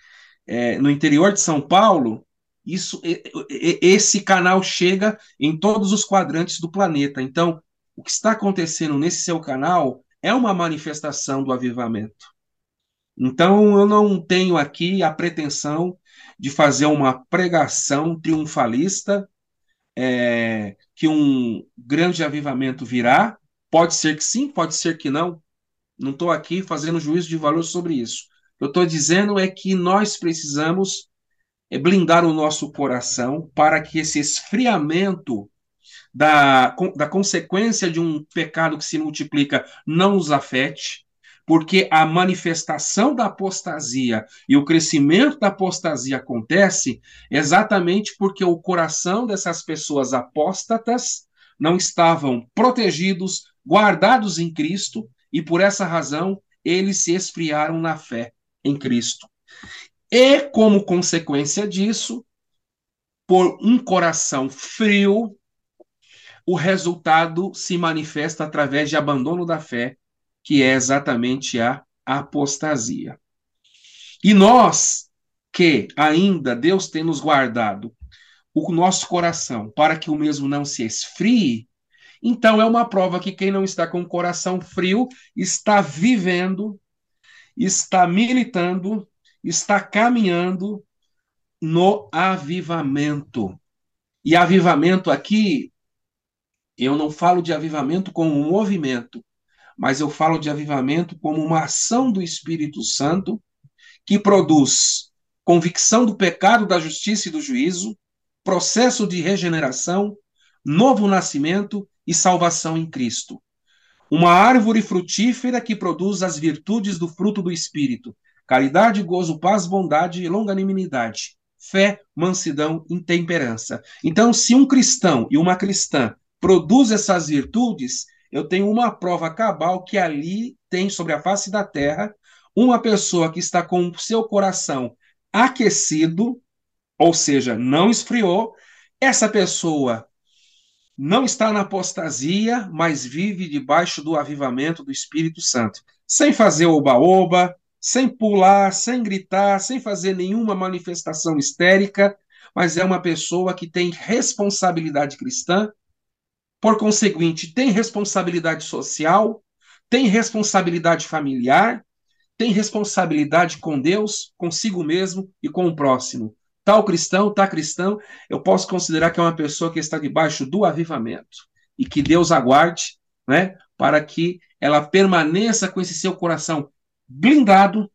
Speaker 2: é, no interior de São Paulo, isso, esse canal chega em todos os quadrantes do planeta. Então, o que está acontecendo nesse seu canal é uma manifestação do avivamento. Então, eu não tenho aqui a pretensão de fazer uma pregação triunfalista, é, que um grande avivamento virá, Pode ser que sim, pode ser que não. Não estou aqui fazendo juízo de valor sobre isso. Eu estou dizendo é que nós precisamos é, blindar o nosso coração para que esse esfriamento da, da consequência de um pecado que se multiplica não nos afete, porque a manifestação da apostasia e o crescimento da apostasia acontece exatamente porque o coração dessas pessoas apóstatas não estavam protegidos, guardados em Cristo, e por essa razão eles se esfriaram na fé em Cristo. E, como consequência disso, por um coração frio, o resultado se manifesta através de abandono da fé, que é exatamente a apostasia. E nós, que ainda Deus tem nos guardado o nosso coração para que o mesmo não se esfrie, então é uma prova que quem não está com o coração frio está vivendo está militando, está caminhando no avivamento. E avivamento aqui, eu não falo de avivamento como um movimento, mas eu falo de avivamento como uma ação do Espírito Santo que produz convicção do pecado, da justiça e do juízo, processo de regeneração, novo nascimento e salvação em Cristo. Uma árvore frutífera que produz as virtudes do fruto do Espírito: caridade, gozo, paz, bondade e longanimidade, fé, mansidão e temperança. Então, se um cristão e uma cristã produz essas virtudes, eu tenho uma prova cabal que ali tem sobre a face da terra uma pessoa que está com o seu coração aquecido, ou seja, não esfriou. Essa pessoa não está na apostasia, mas vive debaixo do avivamento do Espírito Santo, sem fazer oba-oba, sem pular, sem gritar, sem fazer nenhuma manifestação histérica, mas é uma pessoa que tem responsabilidade cristã, por conseguinte, tem responsabilidade social, tem responsabilidade familiar, tem responsabilidade com Deus, consigo mesmo e com o próximo. Tal cristão, tal cristão, eu posso considerar que é uma pessoa que está debaixo do avivamento. E que Deus aguarde, né, para que ela permaneça com esse seu coração blindado.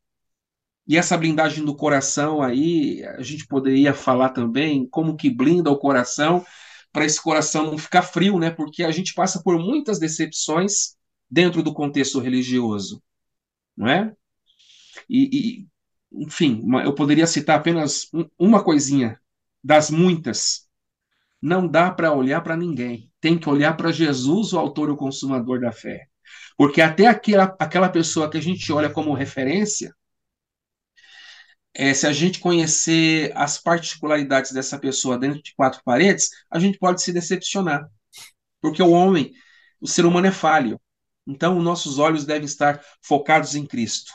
Speaker 2: E essa blindagem do coração aí, a gente poderia falar também como que blinda o coração para esse coração não ficar frio, né? Porque a gente passa por muitas decepções dentro do contexto religioso, não é? E, e enfim, eu poderia citar apenas um, uma coisinha das muitas. Não dá para olhar para ninguém. Tem que olhar para Jesus, o autor e o consumador da fé. Porque até aquela, aquela pessoa que a gente olha como referência, é, se a gente conhecer as particularidades dessa pessoa dentro de quatro paredes, a gente pode se decepcionar. Porque o homem, o ser humano é falho. Então, nossos olhos devem estar focados em Cristo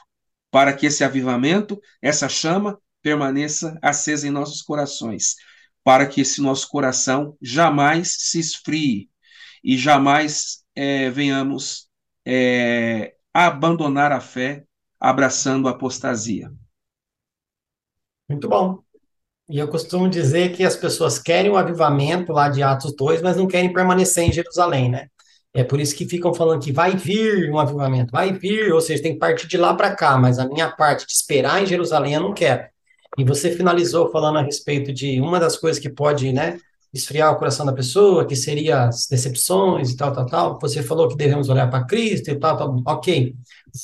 Speaker 2: para que esse avivamento, essa chama, permaneça acesa em nossos corações, para que esse nosso coração jamais se esfrie e jamais é, venhamos é, abandonar a fé, abraçando a apostasia.
Speaker 1: Muito bom. E eu costumo dizer que as pessoas querem o avivamento lá de Atos 2, mas não querem permanecer em Jerusalém, né? É por isso que ficam falando que vai vir um avivamento, vai vir, ou seja, tem que partir de lá para cá, mas a minha parte de esperar em Jerusalém eu não quero. E você finalizou falando a respeito de uma das coisas que pode, né, esfriar o coração da pessoa, que seria as decepções e tal, tal, tal. Você falou que devemos olhar para Cristo e tal, tal. Ok.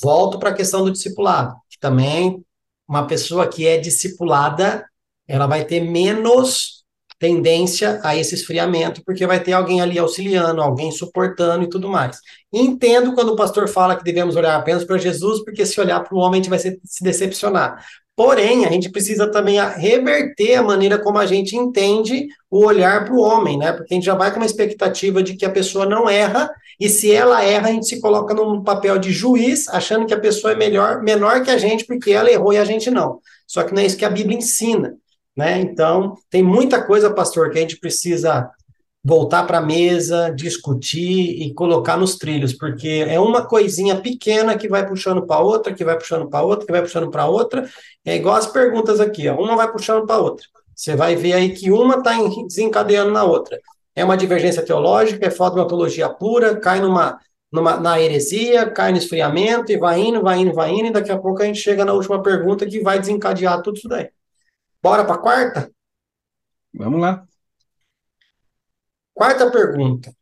Speaker 1: Volto para a questão do discipulado, que também uma pessoa que é discipulada, ela vai ter menos tendência a esse esfriamento, porque vai ter alguém ali auxiliando, alguém suportando e tudo mais. Entendo quando o pastor fala que devemos olhar apenas para Jesus, porque se olhar para o homem, a gente vai se, se decepcionar. Porém, a gente precisa também reverter a maneira como a gente entende o olhar para o homem, né? Porque a gente já vai com uma expectativa de que a pessoa não erra, e se ela erra, a gente se coloca num papel de juiz, achando que a pessoa é melhor, menor que a gente, porque ela errou e a gente não. Só que não é isso que a Bíblia ensina. Né? Então, tem muita coisa, pastor, que a gente precisa voltar para a mesa, discutir e colocar nos trilhos, porque é uma coisinha pequena que vai puxando para outra, que vai puxando para outra, que vai puxando para outra. É igual as perguntas aqui, ó, uma vai puxando para outra. Você vai ver aí que uma está desencadeando na outra. É uma divergência teológica, é falta de uma teologia pura, cai numa numa, na heresia, cai no esfriamento e vai indo, vai indo, vai indo, e daqui a pouco a gente chega na última pergunta que vai desencadear tudo isso daí. Bora para a quarta?
Speaker 2: Vamos lá.
Speaker 1: Quarta pergunta.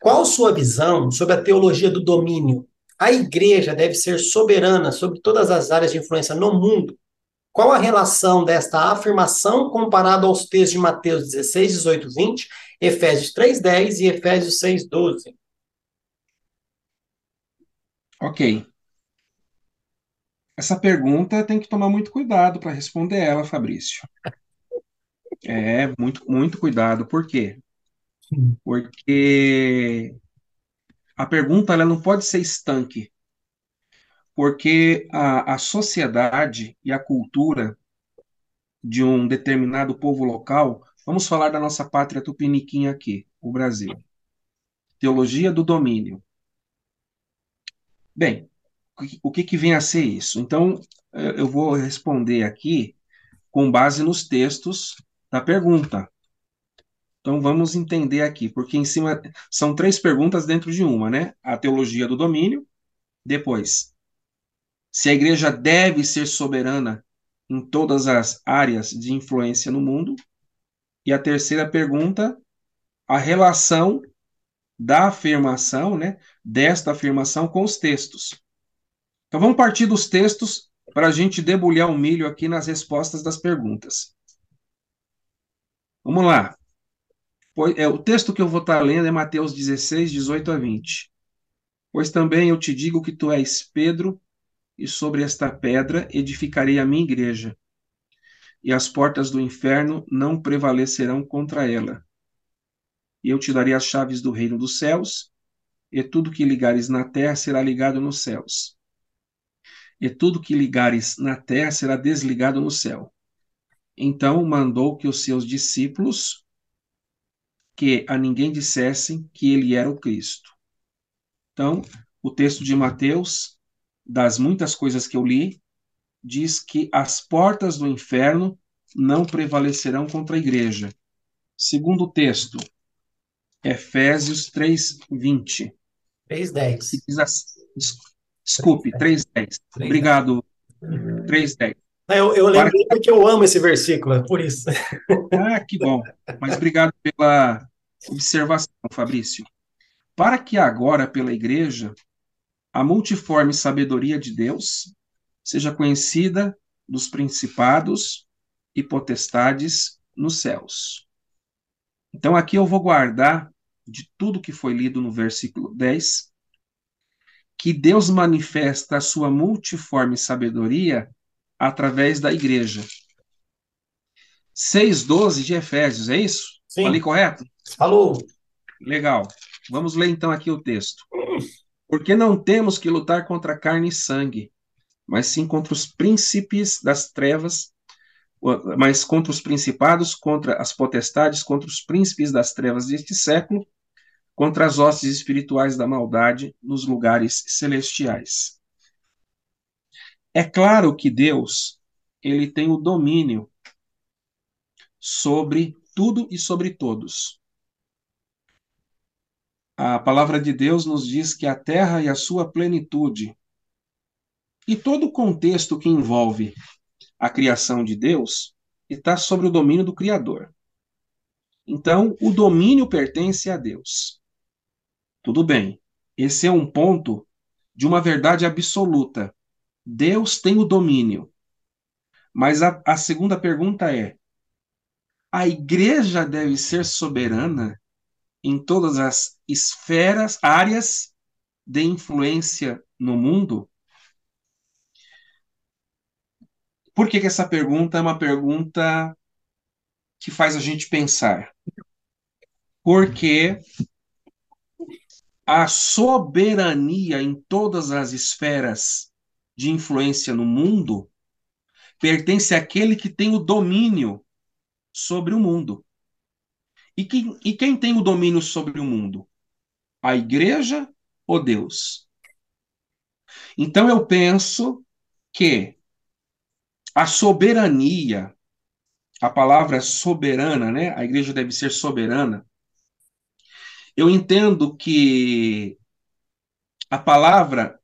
Speaker 1: Qual sua visão sobre a teologia do domínio? A igreja deve ser soberana sobre todas as áreas de influência no mundo? Qual a relação desta afirmação comparada aos textos de Mateus 16, 18, 20, Efésios 3, 10 e Efésios 6, 12?
Speaker 2: Ok. Essa pergunta tem que tomar muito cuidado para responder ela, Fabrício. É, muito, muito cuidado. Por quê? Porque a pergunta ela não pode ser estanque. Porque a, a sociedade e a cultura de um determinado povo local, vamos falar da nossa pátria tupiniquim aqui, o Brasil. Teologia do domínio. Bem, o que, que vem a ser isso? Então, eu vou responder aqui com base nos textos da pergunta. Então vamos entender aqui, porque em cima são três perguntas dentro de uma, né? A teologia do domínio, depois, se a igreja deve ser soberana em todas as áreas de influência no mundo, e a terceira pergunta, a relação da afirmação, né, desta afirmação com os textos. Então vamos partir dos textos para a gente debulhar o milho aqui nas respostas das perguntas. Vamos lá. É, o texto que eu vou estar lendo é Mateus 16, 18 a 20. Pois também eu te digo que tu és Pedro, e sobre esta pedra edificarei a minha igreja, e as portas do inferno não prevalecerão contra ela. E eu te darei as chaves do reino dos céus, e tudo que ligares na terra será ligado nos céus. E tudo que ligares na terra será desligado no céu. Então mandou que os seus discípulos que a ninguém dissessem que ele era o Cristo. Então, o texto de Mateus, das muitas coisas que eu li, diz que as portas do inferno não prevalecerão contra a igreja. Segundo o texto, Efésios 3, 20.
Speaker 1: 3,10.
Speaker 2: Assim, desculpe, 3,10. Obrigado, 3,10.
Speaker 1: Eu, eu lembrei Para... porque eu amo esse versículo, é por isso.
Speaker 2: Ah, que bom. Mas obrigado pela observação, Fabrício. Para que agora, pela igreja, a multiforme sabedoria de Deus seja conhecida dos principados e potestades nos céus. Então, aqui eu vou guardar de tudo que foi lido no versículo 10, que Deus manifesta a sua multiforme sabedoria através da igreja. 6,12 de Efésios, é isso?
Speaker 1: Sim.
Speaker 2: Falei correto?
Speaker 1: Falou.
Speaker 2: Legal. Vamos ler então aqui o texto. Porque não temos que lutar contra carne e sangue, mas sim contra os príncipes das trevas, mas contra os principados, contra as potestades, contra os príncipes das trevas deste século, contra as hostes espirituais da maldade nos lugares celestiais. É claro que Deus, ele tem o domínio sobre tudo e sobre todos. A palavra de Deus nos diz que a terra e a sua plenitude e todo o contexto que envolve a criação de Deus está sobre o domínio do Criador. Então, o domínio pertence a Deus. Tudo bem. Esse é um ponto de uma verdade absoluta. Deus tem o domínio. Mas a, a segunda pergunta é: a igreja deve ser soberana em todas as esferas, áreas de influência no mundo? Por que, que essa pergunta é uma pergunta que faz a gente pensar? Porque a soberania em todas as esferas de influência no mundo pertence àquele que tem o domínio sobre o mundo. E quem, e quem tem o domínio sobre o mundo? A igreja ou Deus? Então eu penso que a soberania, a palavra soberana, né? A igreja deve ser soberana. Eu entendo que a palavra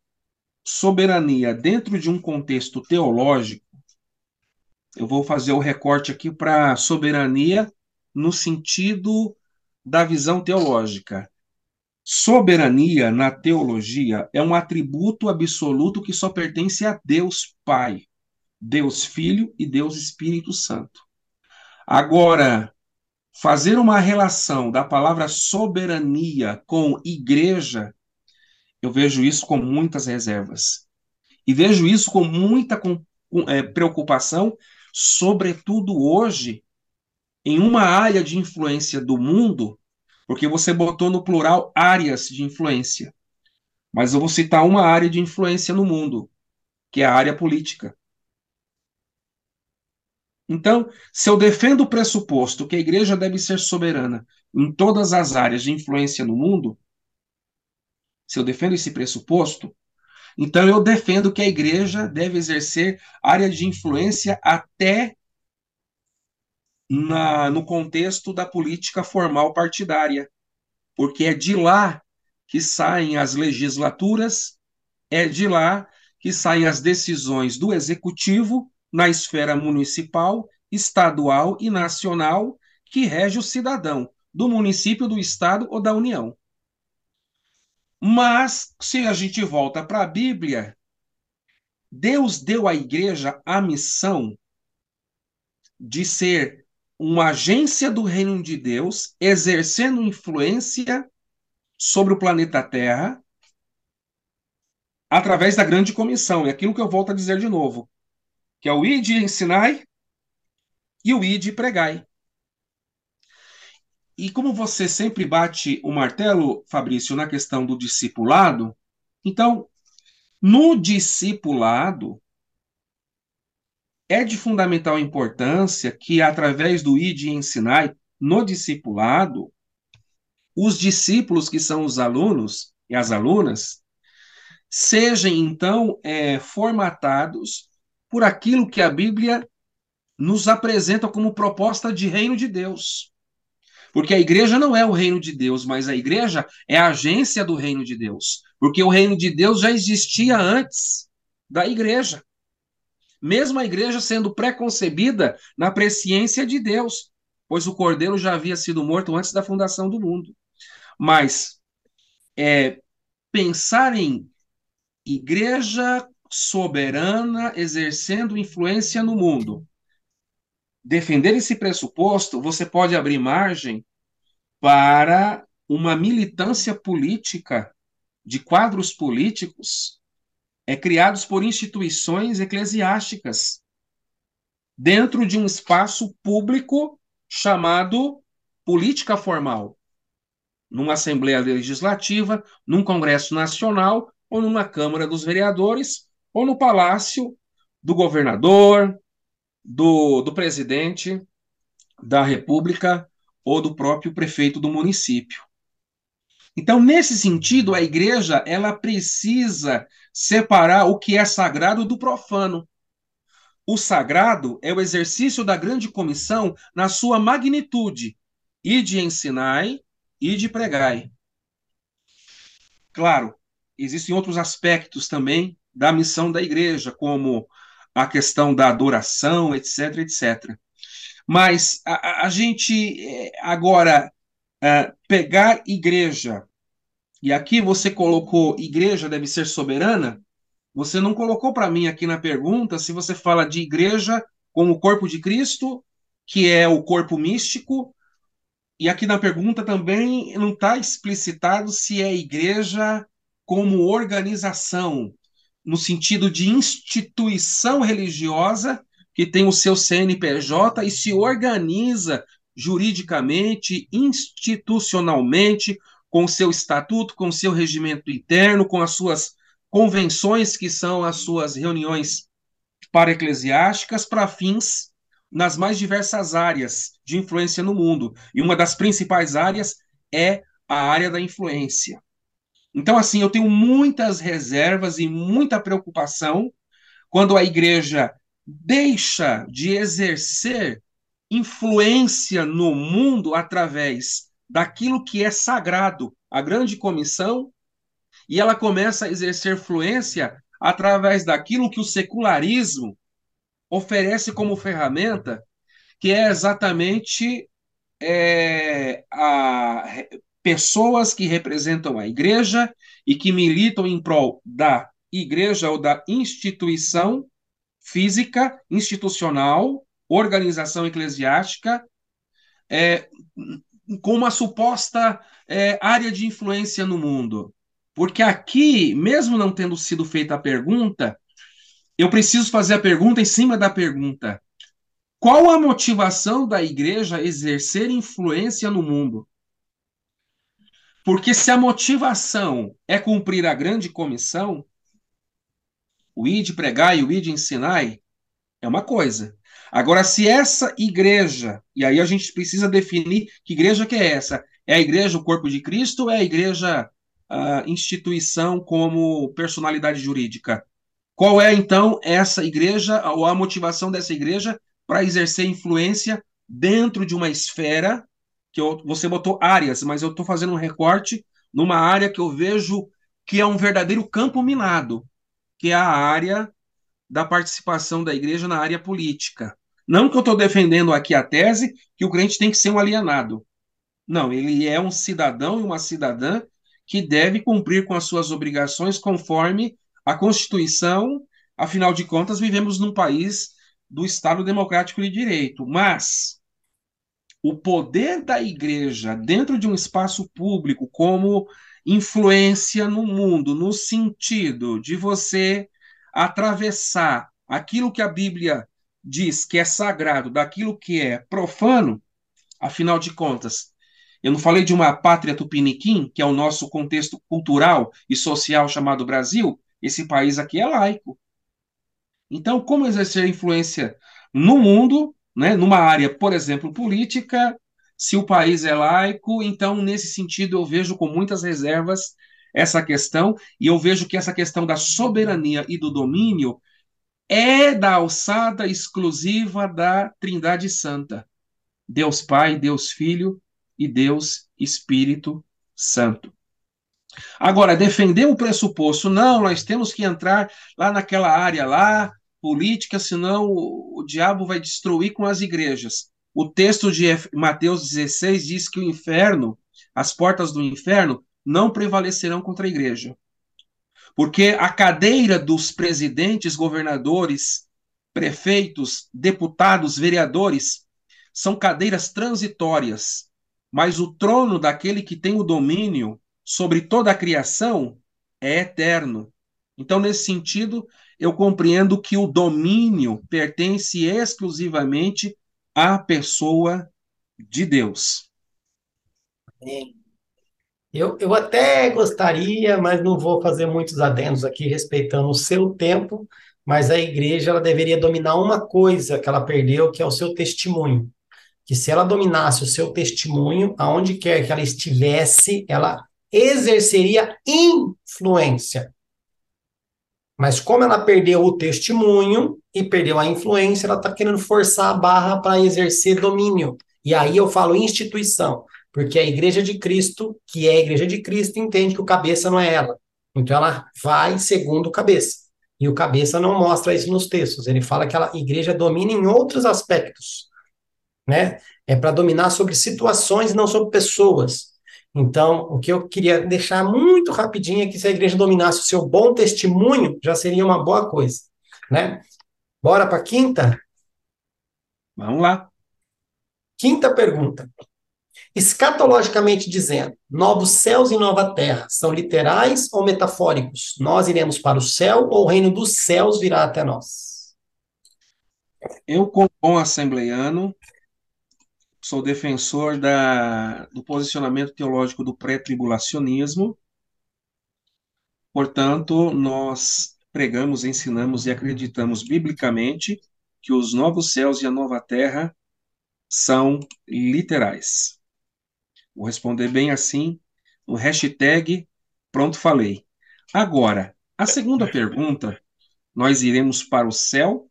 Speaker 2: soberania dentro de um contexto teológico, eu vou fazer o recorte aqui para soberania no sentido da visão teológica. Soberania na teologia é um atributo absoluto que só pertence a Deus Pai, Deus Filho e Deus Espírito Santo. Agora, fazer uma relação da palavra soberania com igreja, eu vejo isso com muitas reservas. E vejo isso com muita com, é, preocupação, sobretudo hoje, em uma área de influência do mundo, porque você botou no plural áreas de influência. Mas eu vou citar uma área de influência no mundo, que é a área política. Então, se eu defendo o pressuposto que a igreja deve ser soberana em todas as áreas de influência no mundo, se eu defendo esse pressuposto, então eu defendo que a igreja deve exercer área de influência até na, no contexto da política formal partidária, porque é de lá que saem as legislaturas, é de lá que saem as decisões do executivo na esfera municipal, estadual e nacional que rege o cidadão, do município, do estado ou da União. Mas, se a gente volta para a Bíblia, Deus deu à igreja a missão de ser uma agência do reino de Deus, exercendo influência sobre o planeta Terra, através da grande comissão. É aquilo que eu volto a dizer de novo que é o id ensinai e o id pregai. E como você sempre bate o martelo, Fabrício, na questão do discipulado, então, no discipulado, é de fundamental importância que, através do id ensinai, no discipulado, os discípulos, que são os alunos e as alunas, sejam, então, é, formatados por aquilo que a Bíblia nos apresenta como proposta de reino de Deus. Porque a igreja não é o reino de Deus, mas a igreja é a agência do reino de Deus. Porque o reino de Deus já existia antes da igreja. Mesmo a igreja sendo preconcebida na presciência de Deus, pois o cordeiro já havia sido morto antes da fundação do mundo. Mas é, pensar em igreja soberana exercendo influência no mundo. Defender esse pressuposto, você pode abrir margem para uma militância política de quadros políticos é criados por instituições eclesiásticas dentro de um espaço público chamado política formal, numa Assembleia Legislativa, num Congresso Nacional ou numa Câmara dos Vereadores ou no palácio do governador, do, do presidente da República ou do próprio prefeito do município. Então, nesse sentido, a igreja ela precisa separar o que é sagrado do profano. O sagrado é o exercício da grande comissão na sua magnitude, e de ensinai e de pregai. Claro, existem outros aspectos também da missão da igreja, como a questão da adoração, etc, etc. Mas a, a gente eh, agora uh, pegar igreja, e aqui você colocou igreja deve ser soberana, você não colocou para mim aqui na pergunta se você fala de igreja como o corpo de Cristo, que é o corpo místico, e aqui na pergunta também não está explicitado se é igreja como organização, no sentido de instituição religiosa que tem o seu CNPJ e se organiza juridicamente, institucionalmente, com o seu estatuto, com o seu regimento interno, com as suas convenções, que são as suas reuniões para-eclesiásticas, para fins nas mais diversas áreas de influência no mundo. E uma das principais áreas é a área da influência. Então, assim, eu tenho muitas reservas e muita preocupação quando a igreja deixa de exercer influência no mundo através daquilo que é sagrado, a grande comissão, e ela começa a exercer fluência através daquilo que o secularismo oferece como ferramenta, que é exatamente é, a, pessoas que representam a igreja e que militam em prol da igreja ou da instituição física, institucional, organização eclesiástica, é, com uma suposta é, área de influência no mundo. Porque aqui, mesmo não tendo sido feita a pergunta, eu preciso fazer a pergunta em cima da pergunta. Qual a motivação da igreja exercer influência no mundo? Porque se a motivação é cumprir a grande comissão, o id pregar e o id ensinar é uma coisa. Agora, se essa igreja, e aí a gente precisa definir que igreja que é essa? É a igreja o corpo de Cristo ou é a igreja a instituição como personalidade jurídica? Qual é, então, essa igreja, ou a motivação dessa igreja para exercer influência dentro de uma esfera que eu, você botou áreas, mas eu estou fazendo um recorte numa área que eu vejo que é um verdadeiro campo minado, que é a área da participação da igreja na área política. Não que eu estou defendendo aqui a tese que o crente tem que ser um alienado. Não, ele é um cidadão e uma cidadã que deve cumprir com as suas obrigações conforme a Constituição, afinal de contas, vivemos num país do Estado Democrático de Direito, mas o poder da igreja dentro de um espaço público como influência no mundo, no sentido de você atravessar aquilo que a Bíblia diz que é sagrado daquilo que é profano, afinal de contas, eu não falei de uma pátria tupiniquim, que é o nosso contexto cultural e social chamado Brasil, esse país aqui é laico. Então, como exercer influência no mundo, né, numa área, por exemplo, política, se o país é laico, então, nesse sentido, eu vejo com muitas reservas essa questão, e eu vejo que essa questão da soberania e do domínio é da alçada exclusiva da Trindade Santa. Deus Pai, Deus Filho e Deus Espírito Santo. Agora, defender o pressuposto, não, nós temos que entrar lá naquela área lá, política, senão o, o diabo vai destruir com as igrejas. O texto de Mateus 16 diz que o inferno, as portas do inferno, não prevalecerão contra a igreja. Porque a cadeira dos presidentes, governadores, prefeitos, deputados, vereadores, são cadeiras transitórias, mas o trono daquele que tem o domínio sobre toda a criação é eterno. Então, nesse sentido, eu compreendo que o domínio pertence exclusivamente à pessoa de Deus.
Speaker 1: Eu, eu até gostaria, mas não vou fazer muitos adendos aqui, respeitando o seu tempo, mas a igreja ela deveria dominar uma coisa que ela perdeu, que é o seu testemunho. Que se ela dominasse o seu testemunho, aonde quer que ela estivesse, ela exerceria influência. Mas como ela perdeu o testemunho e perdeu a influência, ela está querendo forçar a barra para exercer domínio. E aí eu falo instituição, porque a igreja de Cristo, que é a igreja de Cristo, entende que o cabeça não é ela. Então ela vai segundo o cabeça. E o cabeça não mostra isso nos textos. Ele fala que a igreja domina em outros aspectos. Né? É para dominar sobre situações, não sobre pessoas. Então, o que eu queria deixar muito rapidinho é que se a igreja dominasse o seu bom testemunho, já seria uma boa coisa, né? Bora para a quinta?
Speaker 2: Vamos lá.
Speaker 1: Quinta pergunta. Escatologicamente dizendo, novos céus e nova terra são literais ou metafóricos? Nós iremos para o céu ou o reino dos céus virá até nós?
Speaker 2: Eu, como bom assembleiano, sou defensor da, do posicionamento teológico do pré-tribulacionismo. Portanto, nós pregamos, ensinamos e acreditamos biblicamente que os novos céus e a nova terra são literais. Vou responder bem assim no hashtag Pronto Falei. Agora, a segunda pergunta: nós iremos para o céu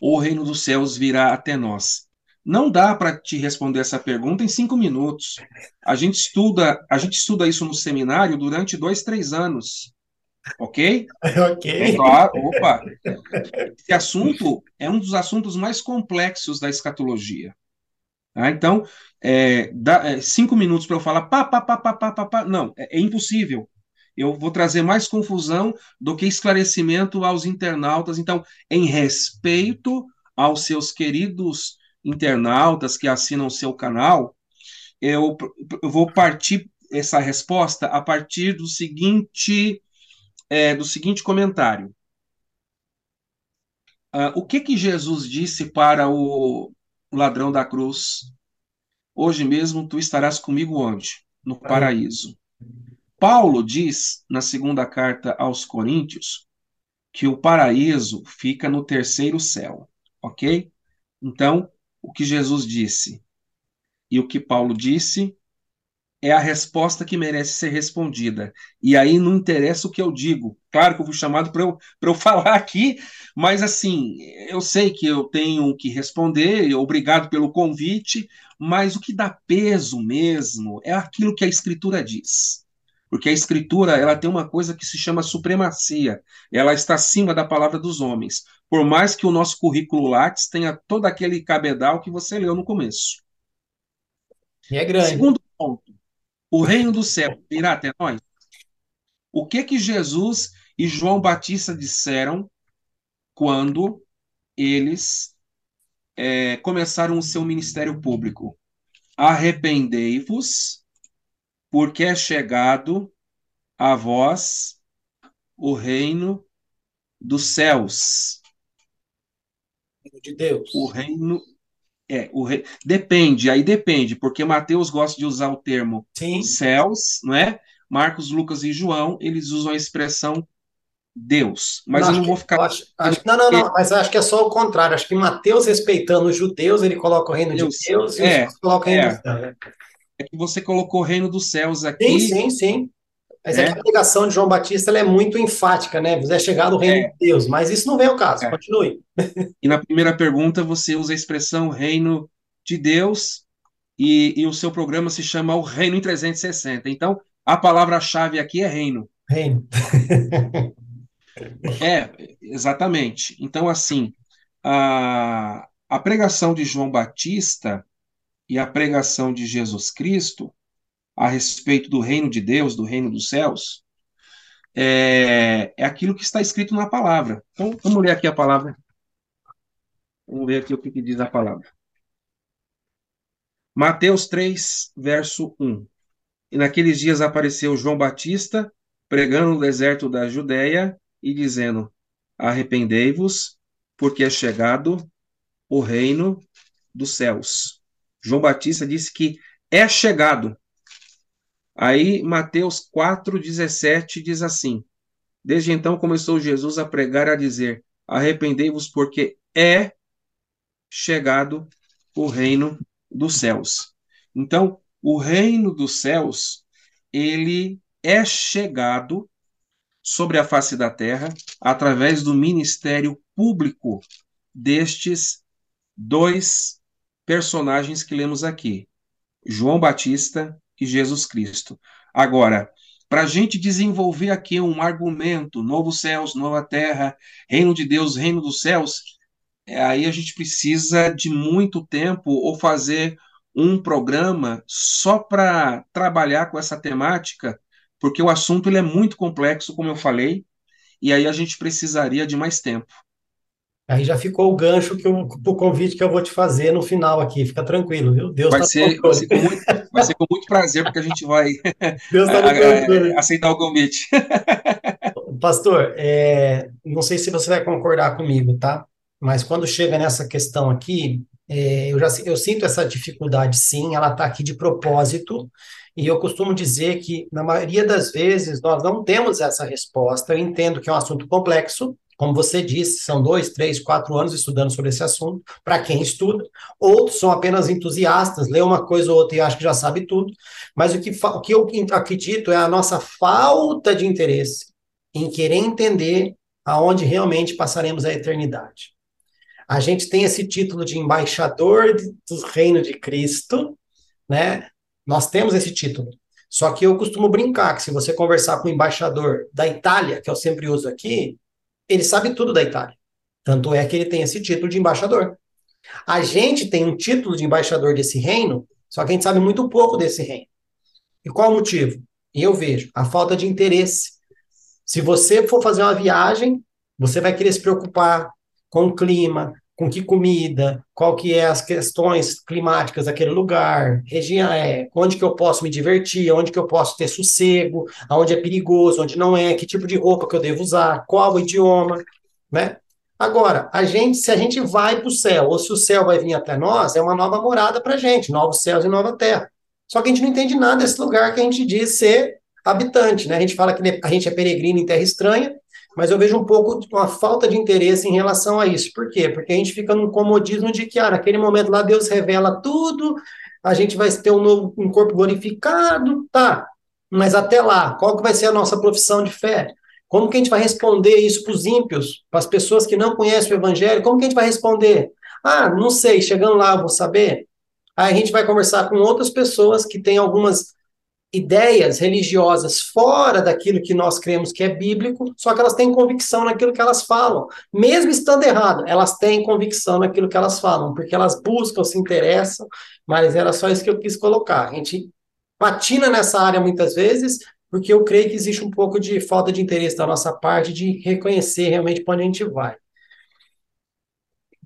Speaker 2: ou o reino dos céus virá até nós? Não dá para te responder essa pergunta em cinco minutos. A gente estuda, a gente estuda isso no seminário durante dois, três anos. Ok?
Speaker 1: Ok.
Speaker 2: É claro, opa. Esse assunto é um dos assuntos mais complexos da escatologia. Tá? Então, é, dá, é, cinco minutos para eu falar pá, pá, pá, pá, pá, pá, pá. Não, é, é impossível. Eu vou trazer mais confusão do que esclarecimento aos internautas. Então, em respeito aos seus queridos internautas que assinam o seu canal, eu, eu vou partir essa resposta a partir do seguinte é, do seguinte comentário. Uh, o que que Jesus disse para o ladrão da cruz? Hoje mesmo tu estarás comigo onde? No paraíso. Paulo diz na segunda carta aos Coríntios que o paraíso fica no terceiro céu, ok? Então, o que Jesus disse e o que Paulo disse é a resposta que merece ser respondida. E aí não interessa o que eu digo. Claro que eu fui chamado para eu, eu falar aqui, mas assim, eu sei que eu tenho que responder, obrigado pelo convite, mas o que dá peso mesmo é aquilo que a Escritura diz. Porque a escritura, ela tem uma coisa que se chama supremacia. Ela está acima da palavra dos homens. Por mais que o nosso currículo Lattes tenha todo aquele cabedal que você leu no começo.
Speaker 1: E é grande.
Speaker 2: Segundo ponto, o reino do céu virá até nós. O que que Jesus e João Batista disseram quando eles é, começaram o seu ministério público? Arrependei-vos porque é chegado a vós o reino dos céus.
Speaker 1: De Deus.
Speaker 2: O reino é, o rei, depende, aí depende, porque Mateus gosta de usar o termo
Speaker 1: Sim.
Speaker 2: céus, não é? Marcos, Lucas e João, eles usam a expressão Deus. Mas
Speaker 1: não,
Speaker 2: eu não vou ficar.
Speaker 1: Acho, acho, não, não, não, mas acho que é só o contrário. Acho que Mateus, respeitando os judeus, ele coloca o reino Deus. de Deus e
Speaker 2: é,
Speaker 1: coloca o reino é.
Speaker 2: céus é que você colocou o reino dos céus aqui.
Speaker 1: Sim, sim, sim. Mas é, é que a pregação de João Batista é muito enfática, né? Você é chegado o reino é. de Deus, mas isso não vem ao caso. É. Continue.
Speaker 2: E na primeira pergunta você usa a expressão reino de Deus e, e o seu programa se chama o Reino em 360. Então, a palavra-chave aqui é reino.
Speaker 1: Reino.
Speaker 2: é, exatamente. Então, assim, a, a pregação de João Batista e a pregação de Jesus Cristo a respeito do reino de Deus, do reino dos céus, é, é aquilo que está escrito na palavra. Então, vamos ler aqui a palavra. Vamos ver aqui o que, que diz a palavra. Mateus 3, verso 1. E naqueles dias apareceu João Batista, pregando no deserto da Judéia e dizendo: Arrependei-vos, porque é chegado o reino dos céus. João Batista disse que é chegado. Aí Mateus 4,17 diz assim: Desde então começou Jesus a pregar a dizer: Arrependei-vos, porque é chegado o reino dos céus. Então, o reino dos céus, ele é chegado sobre a face da terra através do ministério público destes dois personagens que lemos aqui: João Batista e Jesus Cristo. Agora, para a gente desenvolver aqui um argumento, novo céus, nova terra, reino de Deus, reino dos céus, é, aí a gente precisa de muito tempo ou fazer um programa só para trabalhar com essa temática, porque o assunto ele é muito complexo, como eu falei, e aí a gente precisaria de mais tempo.
Speaker 1: Aí já ficou o gancho que o, o convite que eu vou te fazer no final aqui. Fica tranquilo, viu?
Speaker 2: Deus vai, tá ser, vai, ser com muito, vai ser com muito prazer, porque a gente vai tá aceitar o convite.
Speaker 1: Pastor, é, não sei se você vai concordar comigo, tá? Mas quando chega nessa questão aqui, é, eu já eu sinto essa dificuldade, sim. Ela está aqui de propósito. E eu costumo dizer que, na maioria das vezes, nós não temos essa resposta. Eu entendo que é um assunto complexo, como você disse, são dois, três, quatro anos estudando sobre esse assunto, para quem estuda. Outros são apenas entusiastas, lê uma coisa ou outra e acha que já sabe tudo. Mas o que, o que eu acredito é a nossa falta de interesse em querer entender aonde realmente passaremos a eternidade. a gente tem esse título de embaixador do reino de Cristo, né? Nós temos esse título. Só que eu costumo brincar que se você conversar com o embaixador da Itália, que eu sempre uso aqui, ele sabe tudo da Itália. Tanto é que ele tem esse título de embaixador. A gente tem um título de embaixador desse reino, só que a gente sabe muito pouco desse reino. E qual o motivo? E eu vejo a falta de interesse. Se você for fazer uma viagem, você vai querer se preocupar com o clima, com que comida, qual que é as questões climáticas daquele lugar, região, é, onde que eu posso me divertir, onde que eu posso ter sossego, aonde é perigoso, onde não é, que tipo de roupa que eu devo usar, qual o idioma, né? Agora, a gente, se a gente vai para o céu, ou se o céu vai vir até nós, é uma nova morada para a gente, novos céus e nova terra. Só que a gente não entende nada desse lugar que a gente diz ser habitante, né? A gente fala que a gente é peregrino em terra estranha, mas eu vejo um pouco uma falta de interesse em relação a isso. Por quê? Porque a gente fica num comodismo de que, ah, naquele momento lá Deus revela tudo, a gente vai ter um novo um corpo glorificado, tá. Mas até lá, qual que vai ser a nossa profissão de fé? Como que a gente vai responder isso para os ímpios, para as pessoas que não conhecem o evangelho? Como que a gente vai responder? Ah, não sei, chegando lá vou saber. Aí a gente vai conversar com outras pessoas que têm algumas ideias religiosas fora daquilo que nós cremos que é bíblico, só que elas têm convicção naquilo que elas falam. Mesmo estando errado, elas têm convicção naquilo que elas falam, porque elas buscam, se interessam, mas era só isso que eu quis colocar. A gente patina nessa área muitas vezes, porque eu creio que existe um pouco de falta de interesse da nossa parte de reconhecer realmente para onde a gente vai.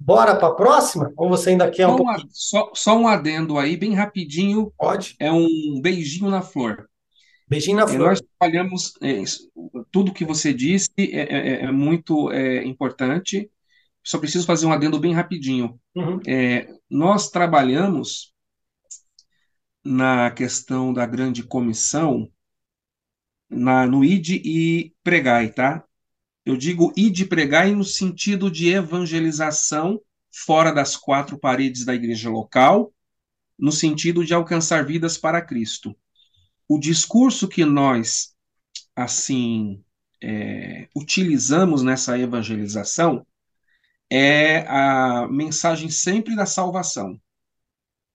Speaker 1: Bora para a próxima? Ou você ainda quer um
Speaker 2: só, um, só, só, um adendo aí, bem rapidinho.
Speaker 1: Pode.
Speaker 2: É um beijinho na flor.
Speaker 1: Beijinho na flor.
Speaker 2: Nós trabalhamos, é, tudo que você disse é, é, é muito é, importante. Só preciso fazer um adendo bem rapidinho.
Speaker 1: Uhum.
Speaker 2: É, nós trabalhamos na questão da grande comissão na, no ID e pregai, tá? Eu digo ir de pregar no sentido de evangelização fora das quatro paredes da igreja local, no sentido de alcançar vidas para Cristo. O discurso que nós, assim, é, utilizamos nessa evangelização é a mensagem sempre da salvação,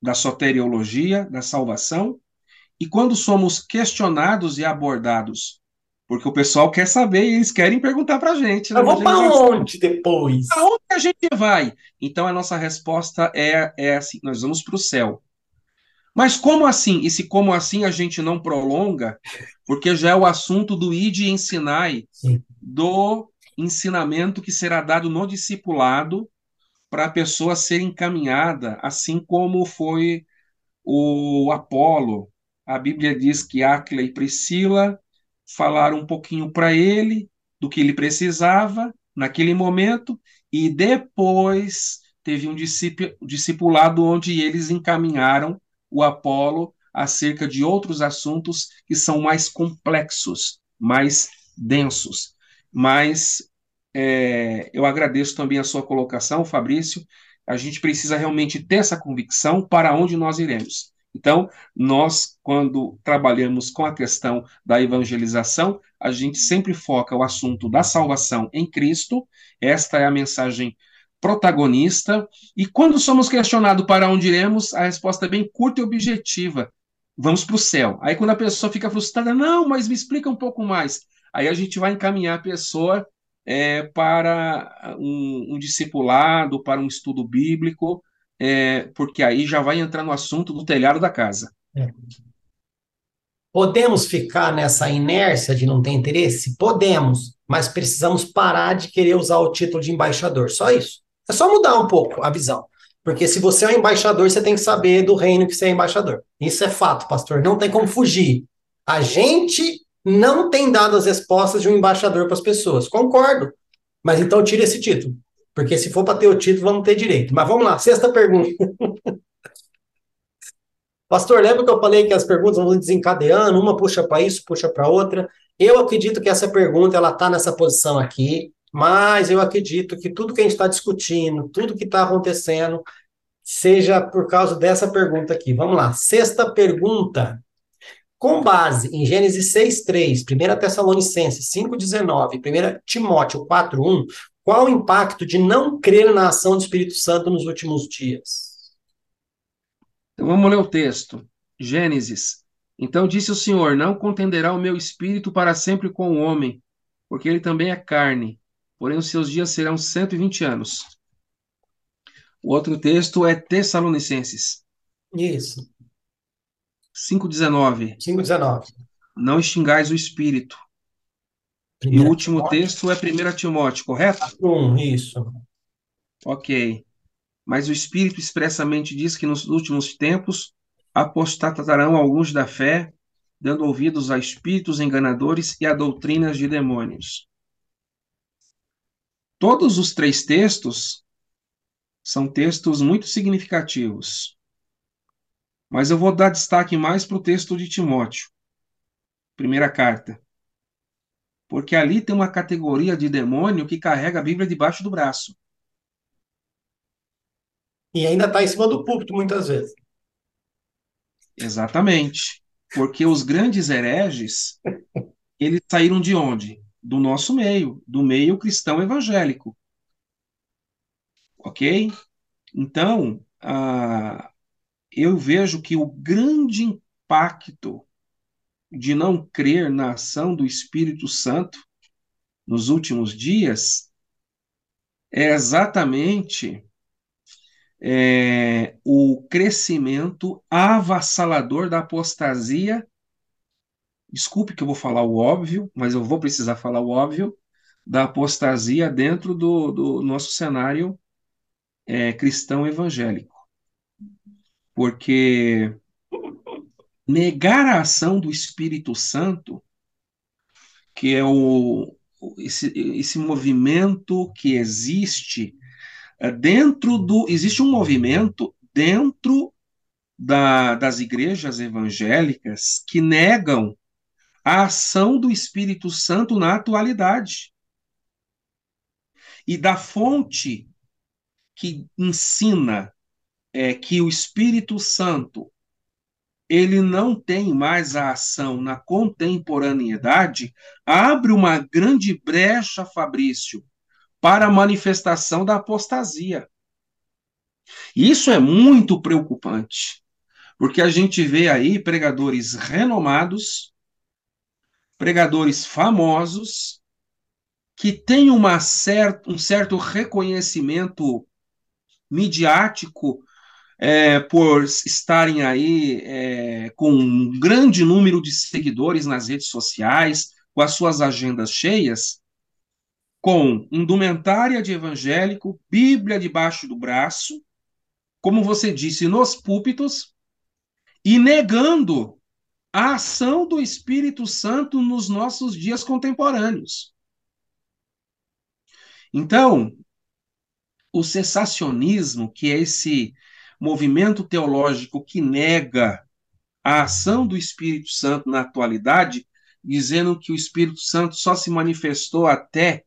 Speaker 2: da soteriologia, da salvação, e quando somos questionados e abordados porque o pessoal quer saber e eles querem perguntar para a gente.
Speaker 1: Né? vamos para onde depois?
Speaker 2: Para onde a gente vai? Então a nossa resposta é, é assim: nós vamos para o céu. Mas como assim? E se como assim a gente não prolonga? Porque já é o assunto do id e ensinai,
Speaker 1: Sim.
Speaker 2: do ensinamento que será dado no discipulado para a pessoa ser encaminhada, assim como foi o Apolo. A Bíblia diz que Áquila e Priscila falaram um pouquinho para ele do que ele precisava naquele momento, e depois teve um discipulado onde eles encaminharam o Apolo acerca de outros assuntos que são mais complexos, mais densos. Mas é, eu agradeço também a sua colocação, Fabrício. A gente precisa realmente ter essa convicção para onde nós iremos. Então, nós, quando trabalhamos com a questão da evangelização, a gente sempre foca o assunto da salvação em Cristo, esta é a mensagem protagonista, e quando somos questionados para onde iremos, a resposta é bem curta e objetiva: vamos para o céu. Aí, quando a pessoa fica frustrada, não, mas me explica um pouco mais. Aí a gente vai encaminhar a pessoa é, para um, um discipulado, para um estudo bíblico, é, porque aí já vai entrar no assunto do telhado da casa.
Speaker 1: É. Podemos ficar nessa inércia de não ter interesse? Podemos, mas precisamos parar de querer usar o título de embaixador. Só isso. É só mudar um pouco a visão. Porque se você é um embaixador, você tem que saber do reino que você é embaixador. Isso é fato, pastor. Não tem como fugir. A gente não tem dado as respostas de um embaixador para as pessoas. Concordo. Mas então tira esse título. Porque se for para ter o título, vamos ter direito. Mas vamos lá, sexta pergunta. Pastor, lembra que eu falei que as perguntas vão desencadeando, uma puxa para isso, puxa para outra. Eu acredito que essa pergunta ela está nessa posição aqui, mas eu acredito que tudo que a gente está discutindo, tudo que está acontecendo, seja por causa dessa pergunta aqui. Vamos lá, sexta pergunta. Com base em Gênesis 6,3, 1 Tessalonicenses 5,19, 1 Timóteo 4,1, Qual o impacto de não crer na ação do Espírito Santo nos últimos dias?
Speaker 2: Então vamos ler o texto. Gênesis. Então disse o Senhor: Não contenderá o meu espírito para sempre com o homem, porque ele também é carne, porém os seus dias serão 120 anos. O outro texto é Tessalonicenses.
Speaker 1: Isso.
Speaker 2: 5,19.
Speaker 1: 5,19.
Speaker 2: Não extingais o espírito. E o último Timóteo. texto é 1 Timóteo, correto?
Speaker 1: Um, isso.
Speaker 2: Ok. Mas o Espírito expressamente diz que nos últimos tempos apostatarão alguns da fé, dando ouvidos a espíritos enganadores e a doutrinas de demônios. Todos os três textos são textos muito significativos. Mas eu vou dar destaque mais para o texto de Timóteo, primeira carta porque ali tem uma categoria de demônio que carrega a Bíblia debaixo do braço.
Speaker 1: E ainda está em cima do púlpito, muitas vezes.
Speaker 2: Exatamente. Porque os grandes hereges, eles saíram de onde? Do nosso meio, do meio cristão evangélico. Ok? Então, ah, eu vejo que o grande impacto de não crer na ação do Espírito Santo nos últimos dias é exatamente é, o crescimento avassalador da apostasia. Desculpe que eu vou falar o óbvio, mas eu vou precisar falar o óbvio da apostasia dentro do, do nosso cenário é, cristão evangélico. Porque negar a ação do Espírito Santo, que é o, esse, esse movimento que existe é, dentro do. Existe um movimento dentro da, das igrejas evangélicas que negam a ação do Espírito Santo na atualidade. E da fonte que ensina é, que o Espírito Santo ele não tem mais a ação na contemporaneidade, abre uma grande brecha, Fabrício, para a manifestação da apostasia. Isso é muito preocupante, porque a gente vê aí pregadores renomados, pregadores famosos, que têm uma certa, um certo reconhecimento midiático é, por estarem aí é, com um grande número de seguidores nas redes sociais, com as suas agendas cheias, com indumentária de evangélico, Bíblia debaixo do braço, como você disse, nos púlpitos, e negando a ação do Espírito Santo nos nossos dias contemporâneos. Então, o cessacionismo, que é esse movimento teológico que nega a ação do Espírito Santo na atualidade, dizendo que o Espírito Santo só se manifestou até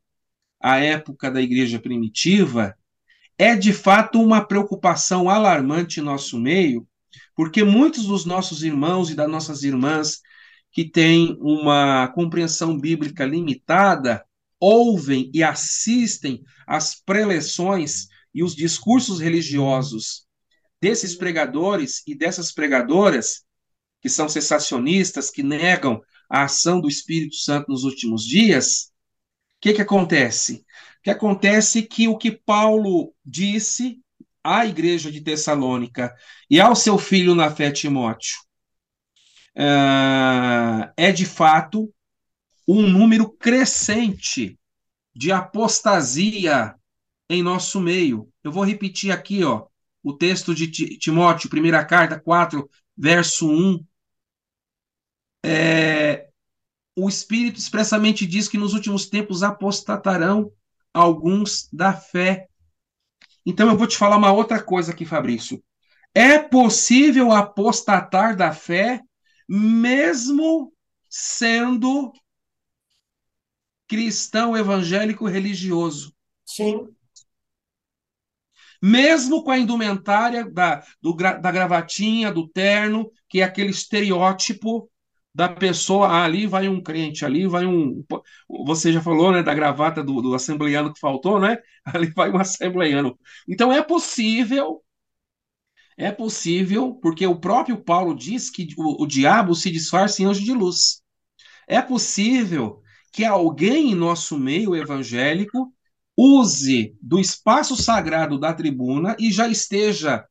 Speaker 2: a época da igreja primitiva, é de fato uma preocupação alarmante em nosso meio, porque muitos dos nossos irmãos e das nossas irmãs que têm uma compreensão bíblica limitada ouvem e assistem às preleções e os discursos religiosos desses pregadores e dessas pregadoras, que são cessacionistas, que negam a ação do Espírito Santo nos últimos dias, o que, que acontece? O que acontece que o que Paulo disse à igreja de Tessalônica e ao seu filho na fé Timóteo uh, é de fato um número crescente de apostasia em nosso meio. Eu vou repetir aqui, ó o texto de Timóteo, primeira carta 4, verso 1, é, o Espírito expressamente diz que nos últimos tempos apostatarão alguns da fé. Então eu vou te falar uma outra coisa aqui, Fabrício. É possível apostatar da fé mesmo sendo cristão evangélico religioso.
Speaker 1: Sim
Speaker 2: mesmo com a indumentária da, do, da gravatinha, do terno, que é aquele estereótipo da pessoa, ah, ali vai um crente, ali vai um. Você já falou, né, da gravata do, do assembleiano que faltou, né? Ali vai um assembleiano. Então é possível, é possível, porque o próprio Paulo diz que o, o diabo se disfarça em anjo de luz. É possível que alguém em nosso meio evangélico use do espaço sagrado da tribuna e já esteja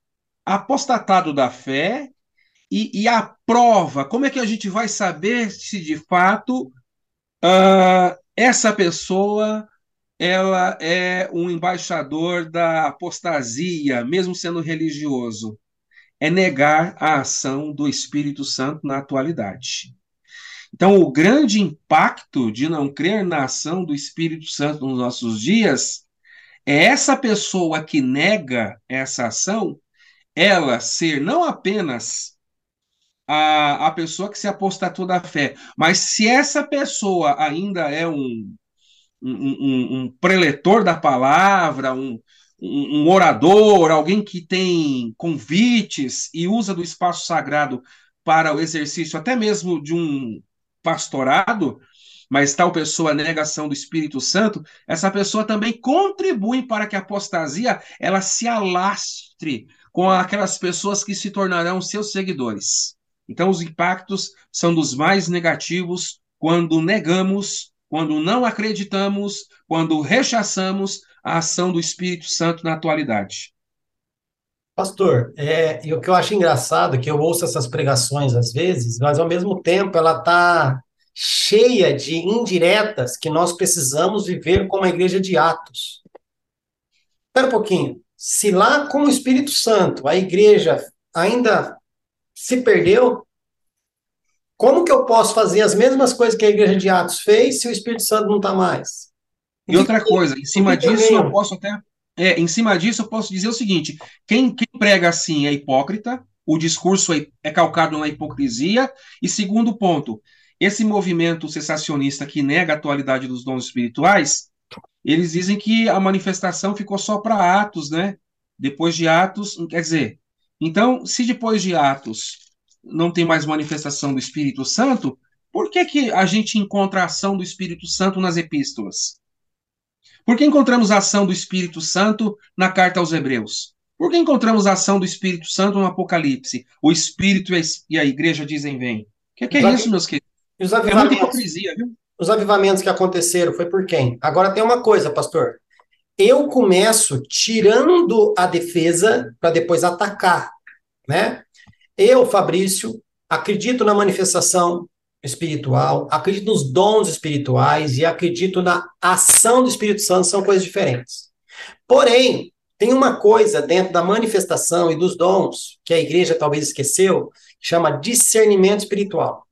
Speaker 2: apostatado da fé e, e a prova, como é que a gente vai saber se de fato uh, essa pessoa ela é um embaixador da apostasia, mesmo sendo religioso? É negar a ação do Espírito Santo na atualidade. Então, o grande impacto de não crer na ação do Espírito Santo nos nossos dias é essa pessoa que nega essa ação, ela ser não apenas a, a pessoa que se apostatou da fé. Mas se essa pessoa ainda é um, um, um, um preletor da palavra, um, um, orador, alguém que tem convites e usa do espaço sagrado para o exercício até mesmo de um pastorado, mas tal pessoa negação do Espírito Santo, essa pessoa também contribui para que a apostasia ela se alastre com aquelas pessoas que se tornarão seus seguidores. Então, os impactos são dos mais negativos quando negamos, quando não acreditamos, quando rechaçamos a ação do Espírito Santo na atualidade.
Speaker 1: Pastor, é, e o que eu acho engraçado é que eu ouço essas pregações às vezes, mas ao mesmo tempo ela está cheia de indiretas que nós precisamos viver como a igreja de Atos. Espera um pouquinho. Se lá com o Espírito Santo a igreja ainda se perdeu, como que eu posso fazer as mesmas coisas que a igreja de Atos fez se o Espírito Santo não está mais?
Speaker 2: E outra coisa, em cima disso eu posso até. É, em cima disso eu posso dizer o seguinte: quem, quem prega assim é hipócrita, o discurso é, é calcado na hipocrisia. E segundo ponto, esse movimento cessacionista que nega a atualidade dos dons espirituais, eles dizem que a manifestação ficou só para Atos, né? Depois de Atos, quer dizer, então, se depois de Atos não tem mais manifestação do Espírito Santo, por que, que a gente encontra a ação do Espírito Santo nas epístolas? Por que encontramos a ação do Espírito Santo na carta aos Hebreus? Por que encontramos a ação do Espírito Santo no Apocalipse? O Espírito e a igreja dizem vem. O que, que é isso, meus queridos?
Speaker 1: Os é muita hipocrisia, viu? Os avivamentos que aconteceram foi por quem? Agora tem uma coisa, pastor eu começo tirando a defesa para depois atacar, né? Eu, Fabrício, acredito na manifestação espiritual, acredito nos dons espirituais e acredito na ação do Espírito Santo, são coisas diferentes. Porém, tem uma coisa dentro da manifestação e dos dons que a igreja talvez esqueceu, que chama discernimento espiritual.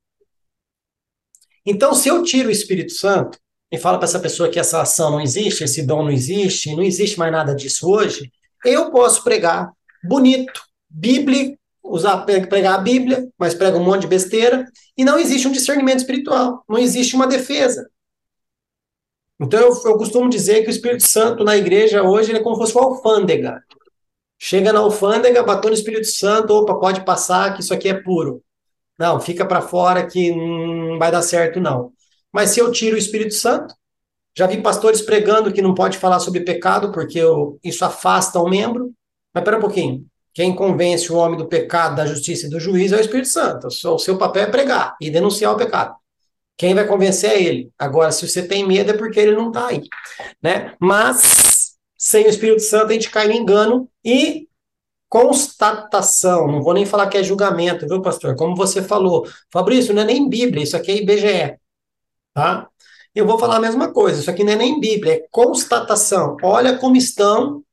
Speaker 1: Então, se eu tiro o Espírito Santo, e fala para essa pessoa que essa ação não existe, esse dom não existe, não existe mais nada disso hoje, eu posso pregar bonito, bíblico, usar pregar a Bíblia, mas prega um monte de besteira, e não existe um discernimento espiritual, não existe uma defesa. Então eu, eu costumo dizer que o Espírito Santo na igreja hoje é como se fosse uma alfândega. Chega na alfândega, bateu no Espírito Santo, opa, pode passar, que isso aqui é puro. Não, fica para fora que não vai dar certo, não. Mas se eu tiro o Espírito Santo, já vi pastores pregando que não pode falar sobre pecado porque eu, isso afasta o membro. Mas pera um pouquinho. Quem convence o homem do pecado, da justiça e do juízo é o Espírito Santo. O seu papel é pregar e denunciar o pecado. Quem vai convencer é ele. Agora, se você tem medo, é porque ele não está aí. Né? Mas, sem o Espírito Santo, a gente cai no engano e constatação. Não vou nem falar que é julgamento, viu, pastor? Como você falou. Fabrício, não é nem Bíblia, isso aqui é IBGE. Tá? Eu vou falar a mesma coisa, isso aqui não é nem Bíblia, é constatação. Olha como estão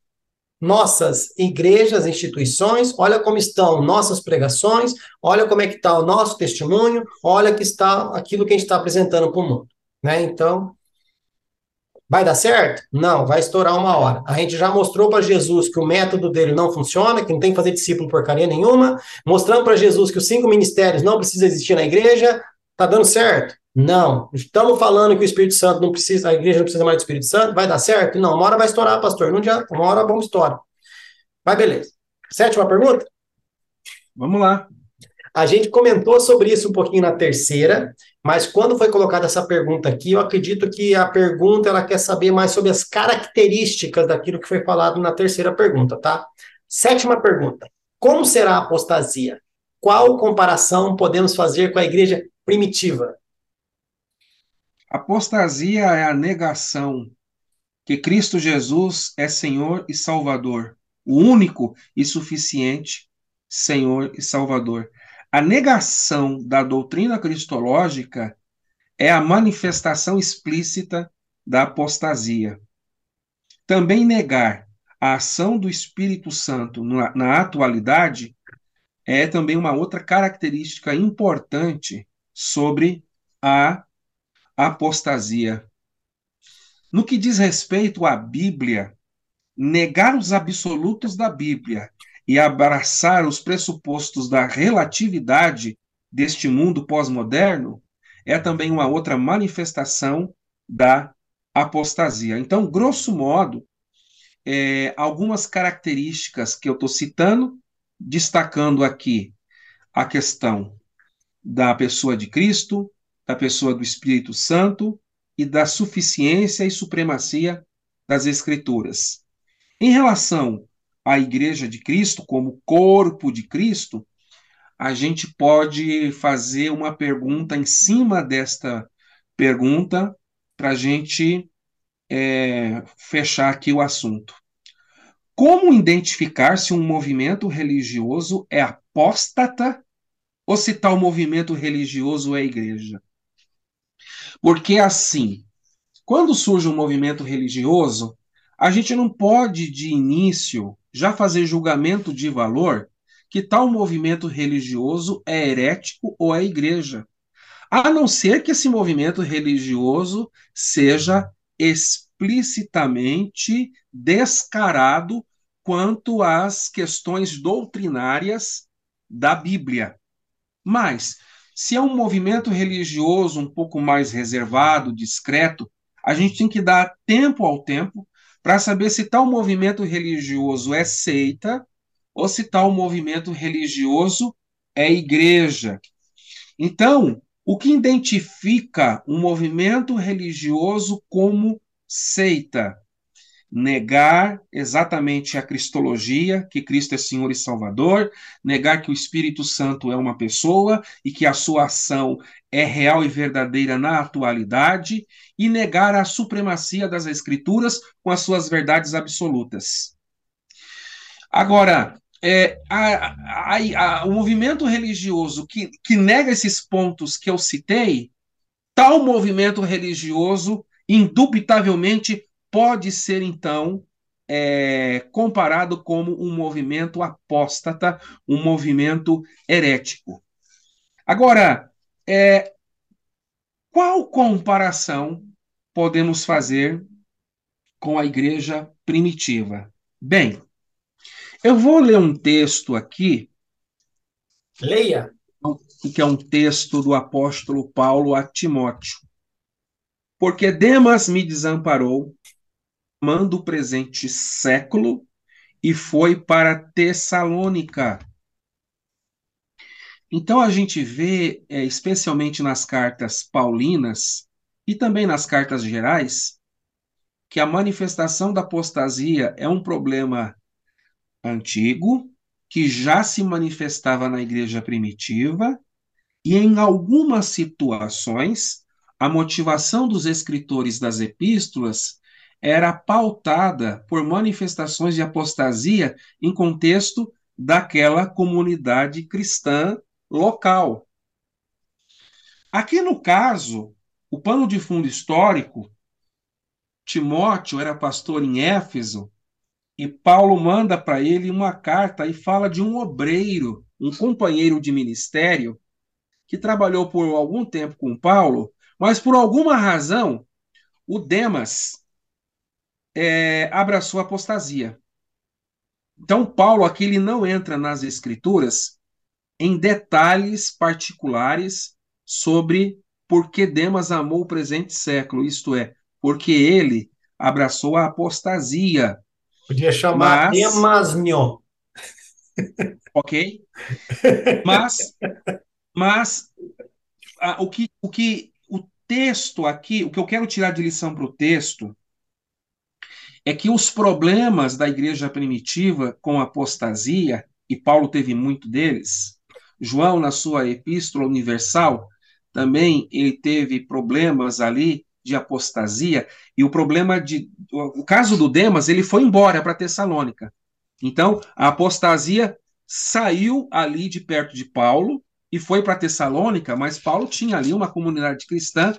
Speaker 1: nossas igrejas, instituições, olha como estão nossas pregações, olha como é que está o nosso testemunho, olha que está aquilo que a gente está apresentando para o mundo. Né? Então, vai dar certo? Não, vai estourar uma hora. A gente já mostrou para Jesus que o método dele não funciona, que não tem que fazer discípulo porcaria nenhuma, mostrando para Jesus que os cinco ministérios não precisam existir na igreja, tá dando certo? Não. Estamos falando que o Espírito Santo não precisa, a igreja não precisa mais do Espírito Santo, vai dar certo? Não, uma hora vai estourar, pastor. Não adianta, uma hora a bomba estoura. Vai, beleza. Sétima pergunta?
Speaker 2: Vamos lá.
Speaker 1: A gente comentou sobre isso um pouquinho na terceira, mas quando foi colocada essa pergunta aqui, eu acredito que a pergunta ela quer saber mais sobre as características daquilo que foi falado na terceira pergunta, tá? Sétima pergunta: Como será a apostasia? Qual comparação podemos fazer com a igreja primitiva?
Speaker 2: Apostasia é a negação que Cristo Jesus é Senhor e Salvador, o único e suficiente Senhor e Salvador. A negação da doutrina cristológica é a manifestação explícita da apostasia. Também negar a ação do Espírito Santo na, na atualidade é também uma outra característica importante sobre a apostasia. No que diz respeito à Bíblia, negar os absolutos da Bíblia e abraçar os pressupostos da relatividade deste mundo pós-moderno é também uma outra manifestação da apostasia. Então, grosso modo, é, algumas características que eu estou citando, destacando aqui a questão da pessoa de Cristo, da pessoa do Espírito Santo e da suficiência e supremacia das Escrituras. Em relação à Igreja de Cristo, como corpo de Cristo, a gente pode fazer uma pergunta em cima desta pergunta para a gente é, fechar aqui o assunto. Como identificar se um movimento religioso é apóstata ou se tal movimento religioso é igreja? Porque assim, quando surge um movimento religioso, a gente não pode de início já fazer julgamento de valor que tal movimento religioso é herético ou é igreja. A não ser que esse movimento religioso seja explicitamente descarado quanto às questões doutrinárias da Bíblia. Mas, se é um movimento religioso um pouco mais reservado, discreto, a gente tem que dar tempo ao tempo para saber se tal movimento religioso é seita ou se tal movimento religioso é igreja. Então, o que identifica um movimento religioso como seita? Negar exatamente a cristologia, que Cristo é Senhor e Salvador, negar que o Espírito Santo é uma pessoa e que a sua ação é real e verdadeira na atualidade, e negar a supremacia das Escrituras com as suas verdades absolutas. Agora, é, a, a, a, o movimento religioso que, que nega esses pontos que eu citei, tal movimento religioso, indubitavelmente, pode ser, então, é, comparado como um movimento apóstata, um movimento herético. Agora, é, qual comparação podemos fazer com a igreja primitiva? Bem, eu vou ler um texto aqui.
Speaker 1: Leia.
Speaker 2: Que é um texto do apóstolo Paulo a Timóteo. Porque Demas me desamparou, manda o presente século e foi para Tessalônica. Então a gente vê, é, especialmente nas cartas paulinas e também nas cartas gerais, que a manifestação da apostasia é um problema antigo, que já se manifestava na igreja primitiva, e em algumas situações, a motivação dos escritores das epístolas era pautada por manifestações de apostasia em contexto daquela comunidade cristã local. Aqui no caso, o pano de fundo histórico, Timóteo era pastor em Éfeso e Paulo manda para ele uma carta e fala de um obreiro, um companheiro de ministério que trabalhou por algum tempo com Paulo, mas por alguma razão o Demas é, abraçou a apostasia. Então, Paulo aqui ele não entra nas escrituras em detalhes particulares sobre por que Demas amou o presente século, isto é, porque ele abraçou a apostasia.
Speaker 1: Podia chamar mas... Demasnio.
Speaker 2: ok? Mas, mas a, o, que, o que o texto aqui, o que eu quero tirar de lição para o texto é que os problemas da igreja primitiva com apostasia, e Paulo teve muito deles, João, na sua epístola universal, também ele teve problemas ali de apostasia, e o problema de. O caso do Demas, ele foi embora para Tessalônica. Então, a apostasia saiu ali de perto de Paulo e foi para Tessalônica, mas Paulo tinha ali uma comunidade cristã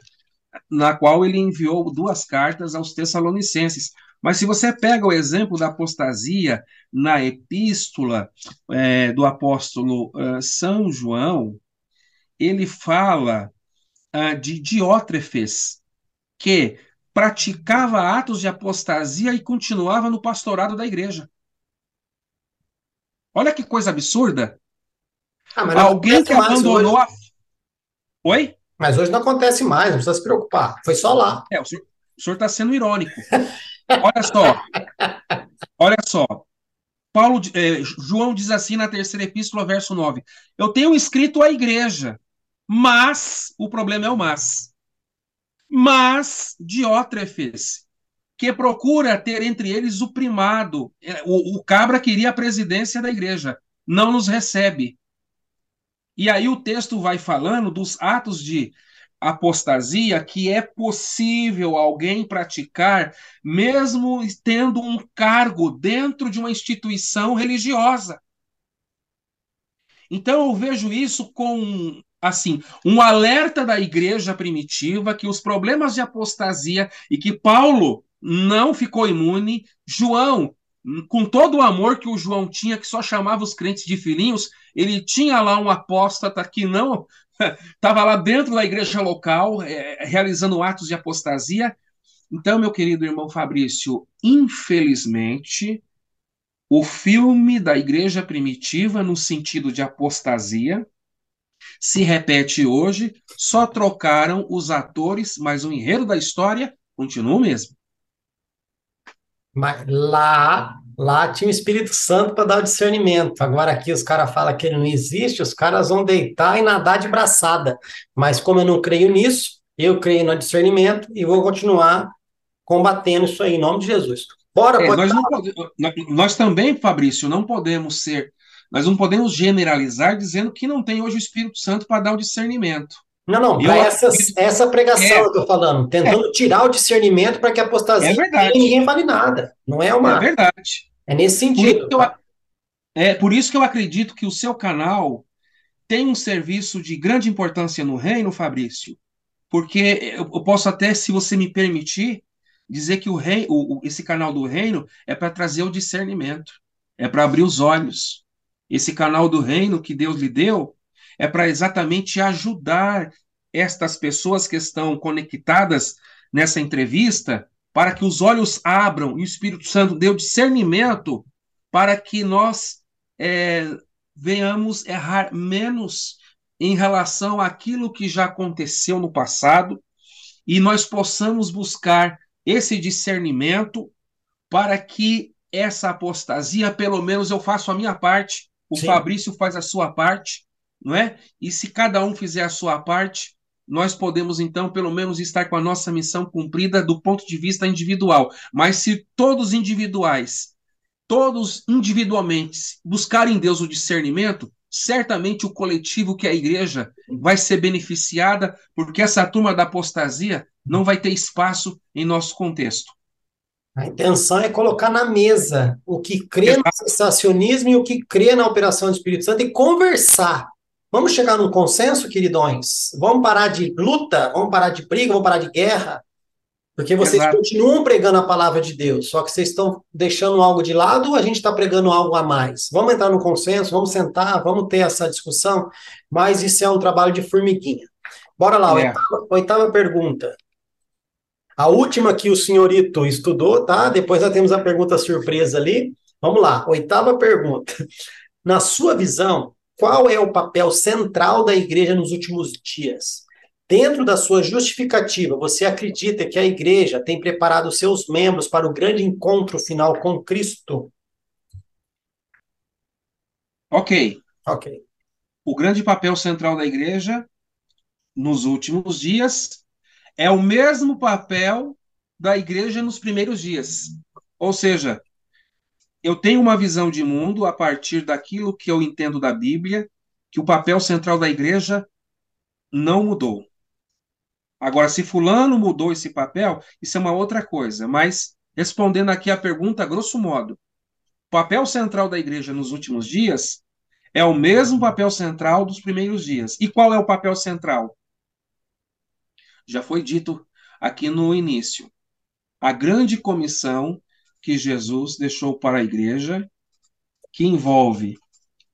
Speaker 2: na qual ele enviou duas cartas aos Tessalonicenses. Mas se você pega o exemplo da apostasia na epístola é, do apóstolo uh, São João, ele fala uh, de Diótrefes, que praticava atos de apostasia e continuava no pastorado da igreja. Olha que coisa absurda. Ah, Alguém que abandonou a. Oi?
Speaker 1: Mas hoje não acontece mais, não precisa se preocupar. Foi só lá.
Speaker 2: É, o senhor está sendo irônico. Olha só. Olha só. Paulo, eh, João diz assim na terceira epístola, verso 9: Eu tenho escrito à igreja, mas, o problema é o mas. Mas Diótrefes, que procura ter entre eles o primado, é, o, o cabra queria a presidência da igreja, não nos recebe. E aí o texto vai falando dos atos de apostasia que é possível alguém praticar mesmo tendo um cargo dentro de uma instituição religiosa. Então eu vejo isso com assim, um alerta da igreja primitiva que os problemas de apostasia e que Paulo não ficou imune, João, com todo o amor que o João tinha, que só chamava os crentes de filhinhos, ele tinha lá um apóstata que não estava lá dentro da igreja local, é, realizando atos de apostasia. Então, meu querido irmão Fabrício, infelizmente, o filme da igreja primitiva, no sentido de apostasia, se repete hoje, só trocaram os atores, mas o enredo da história continua o mesmo.
Speaker 1: Mas lá, lá tinha o Espírito Santo para dar o discernimento. Agora aqui os caras falam que ele não existe, os caras vão deitar e nadar de braçada. Mas como eu não creio nisso, eu creio no discernimento e vou continuar combatendo isso aí, em nome de Jesus.
Speaker 2: Bora, é, nós, não, nós também, Fabrício, não podemos ser nós não podemos generalizar dizendo que não tem hoje o Espírito Santo para dar o discernimento.
Speaker 1: Não, não, para essa, essa pregação é, eu estou falando, tentando é, tirar o discernimento para que a apostasia é verdade. ninguém fale nada. Não é uma.
Speaker 2: É verdade.
Speaker 1: É nesse sentido.
Speaker 2: Por eu, é por isso que eu acredito que o seu canal tem um serviço de grande importância no reino, Fabrício, porque eu posso até, se você me permitir, dizer que o rei, o, esse canal do reino é para trazer o discernimento, é para abrir os olhos, esse canal do reino que Deus lhe deu é para exatamente ajudar estas pessoas que estão conectadas nessa entrevista, para que os olhos abram e o Espírito Santo dê o discernimento para que nós é, venhamos errar menos em relação àquilo que já aconteceu no passado e nós possamos buscar esse discernimento para que essa apostasia, pelo menos eu faço a minha parte, o Sim. Fabrício faz a sua parte, não é? E se cada um fizer a sua parte, nós podemos então pelo menos estar com a nossa missão cumprida do ponto de vista individual. Mas se todos individuais, todos individualmente buscarem em Deus o discernimento, certamente o coletivo que é a igreja vai ser beneficiada, porque essa turma da apostasia não vai ter espaço em nosso contexto.
Speaker 1: A intenção é colocar na mesa o que crê no sensacionismo e o que crê na operação do Espírito Santo e conversar. Vamos chegar num consenso, queridões? Vamos parar de luta, vamos parar de briga, vamos parar de guerra, porque vocês Exato. continuam pregando a palavra de Deus, só que vocês estão deixando algo de lado ou a gente está pregando algo a mais? Vamos entrar no consenso, vamos sentar, vamos ter essa discussão, mas isso é um trabalho de formiguinha. Bora lá, é. oitava, oitava pergunta. A última que o senhorito estudou, tá? Depois nós temos a pergunta surpresa ali. Vamos lá, oitava pergunta. Na sua visão, qual é o papel central da igreja nos últimos dias? Dentro da sua justificativa, você acredita que a igreja tem preparado seus membros para o grande encontro final com Cristo?
Speaker 2: Ok.
Speaker 1: Ok.
Speaker 2: O grande papel central da igreja nos últimos dias é o mesmo papel da igreja nos primeiros dias. Ou seja, eu tenho uma visão de mundo a partir daquilo que eu entendo da Bíblia, que o papel central da igreja não mudou. Agora, se fulano mudou esse papel, isso é uma outra coisa. Mas, respondendo aqui a pergunta, grosso modo, o papel central da igreja nos últimos dias é o mesmo papel central dos primeiros dias. E qual é o papel central? Já foi dito aqui no início. A grande comissão que Jesus deixou para a igreja, que envolve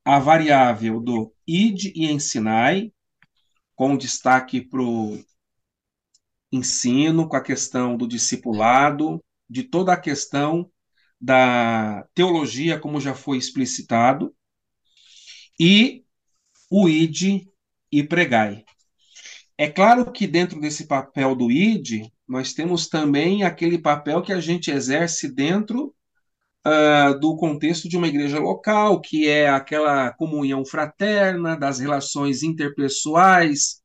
Speaker 2: a variável do id e ensinai, com destaque para o ensino, com a questão do discipulado, de toda a questão da teologia, como já foi explicitado, e o id e pregai. É claro que dentro desse papel do id, nós temos também aquele papel que a gente exerce dentro uh, do contexto de uma igreja local, que é aquela comunhão fraterna, das relações interpessoais,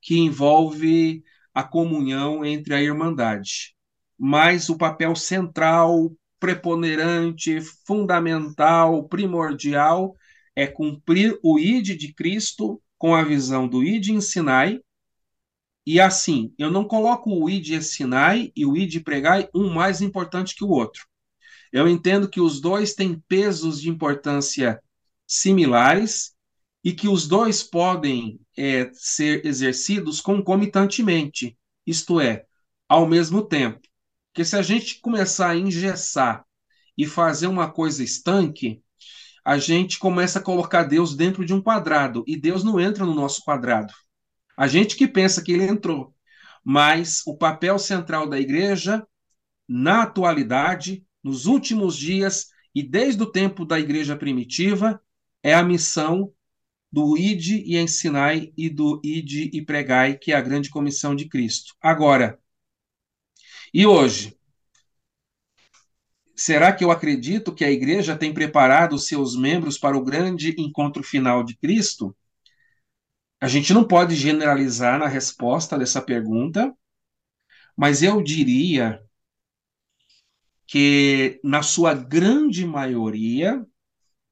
Speaker 2: que envolve a comunhão entre a irmandade. Mas o papel central, preponderante, fundamental, primordial é cumprir o id de Cristo com a visão do id ensinai. E assim, eu não coloco o id ensinai e o id pregai um mais importante que o outro. Eu entendo que os dois têm pesos de importância similares e que os dois podem é, ser exercidos concomitantemente, isto é, ao mesmo tempo. Porque se a gente começar a engessar e fazer uma coisa estanque, a gente começa a colocar Deus dentro de um quadrado e Deus não entra no nosso quadrado. A gente que pensa que ele entrou. Mas o papel central da igreja, na atualidade, nos últimos dias e desde o tempo da igreja primitiva, é a missão do ide e ensinai e do ide e pregai, que é a grande comissão de Cristo. Agora, e hoje? Será que eu acredito que a igreja tem preparado seus membros para o grande encontro final de Cristo? A gente não pode generalizar na resposta dessa pergunta, mas eu diria que, na sua grande maioria,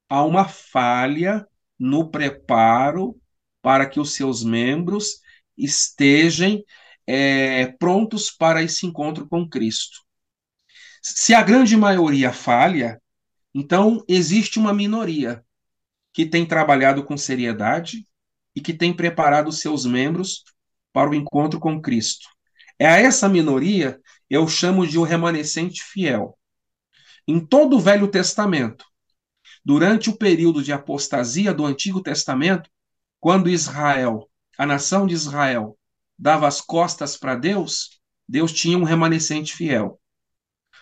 Speaker 2: há uma falha no preparo para que os seus membros estejam é, prontos para esse encontro com Cristo. Se a grande maioria falha, então existe uma minoria que tem trabalhado com seriedade e que tem preparado seus membros para o encontro com Cristo. É a essa minoria eu chamo de o remanescente fiel. Em todo o Velho Testamento, durante o período de apostasia do Antigo Testamento, quando Israel, a nação de Israel, dava as costas para Deus, Deus tinha um remanescente fiel.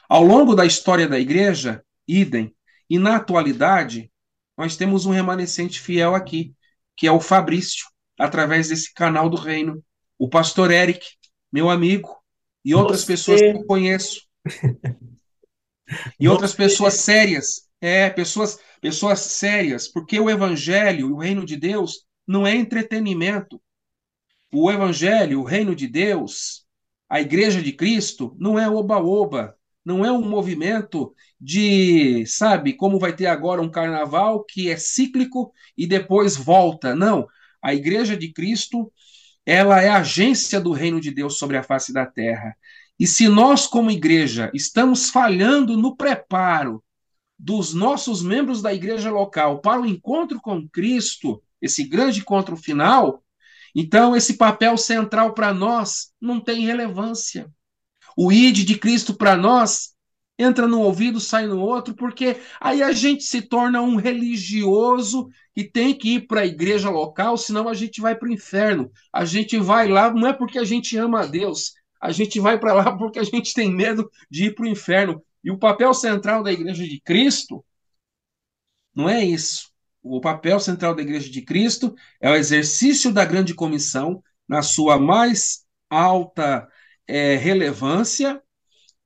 Speaker 2: Ao longo da história da igreja, idem, e na atualidade, nós temos um remanescente fiel aqui, que é o Fabrício, através desse canal do reino, o pastor Eric, meu amigo, e outras Você... pessoas que eu conheço. E Você... outras pessoas sérias, é, pessoas, pessoas sérias, porque o evangelho, o reino de Deus, não é entretenimento. O evangelho, o reino de Deus, a igreja de Cristo, não é oba-oba, não é um movimento de, sabe, como vai ter agora um carnaval que é cíclico e depois volta. Não. A Igreja de Cristo, ela é agência do reino de Deus sobre a face da terra. E se nós, como igreja, estamos falhando no preparo dos nossos membros da igreja local para o encontro com Cristo, esse grande encontro final, então esse papel central para nós não tem relevância. O id de Cristo para nós entra no ouvido, sai no outro, porque aí a gente se torna um religioso que tem que ir para a igreja local, senão a gente vai para o inferno. A gente vai lá, não é porque a gente ama a Deus, a gente vai para lá porque a gente tem medo de ir para o inferno. E o papel central da igreja de Cristo não é isso. O papel central da igreja de Cristo é o exercício da grande comissão na sua mais alta é, relevância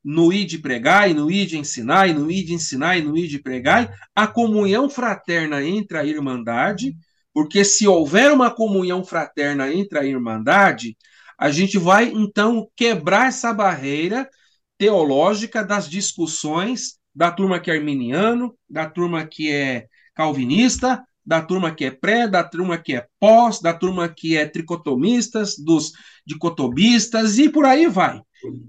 Speaker 2: no ir de pregar, e no ir de ensinar, e no ir de ensinar, e no ir de pregar, a comunhão fraterna entre a irmandade, porque se houver uma comunhão fraterna entre a irmandade, a gente vai então quebrar essa barreira teológica das discussões da turma que é arminiano, da turma que é calvinista, da turma que é pré, da turma que é pós, da turma que é tricotomistas, dos dicotobistas e por aí vai.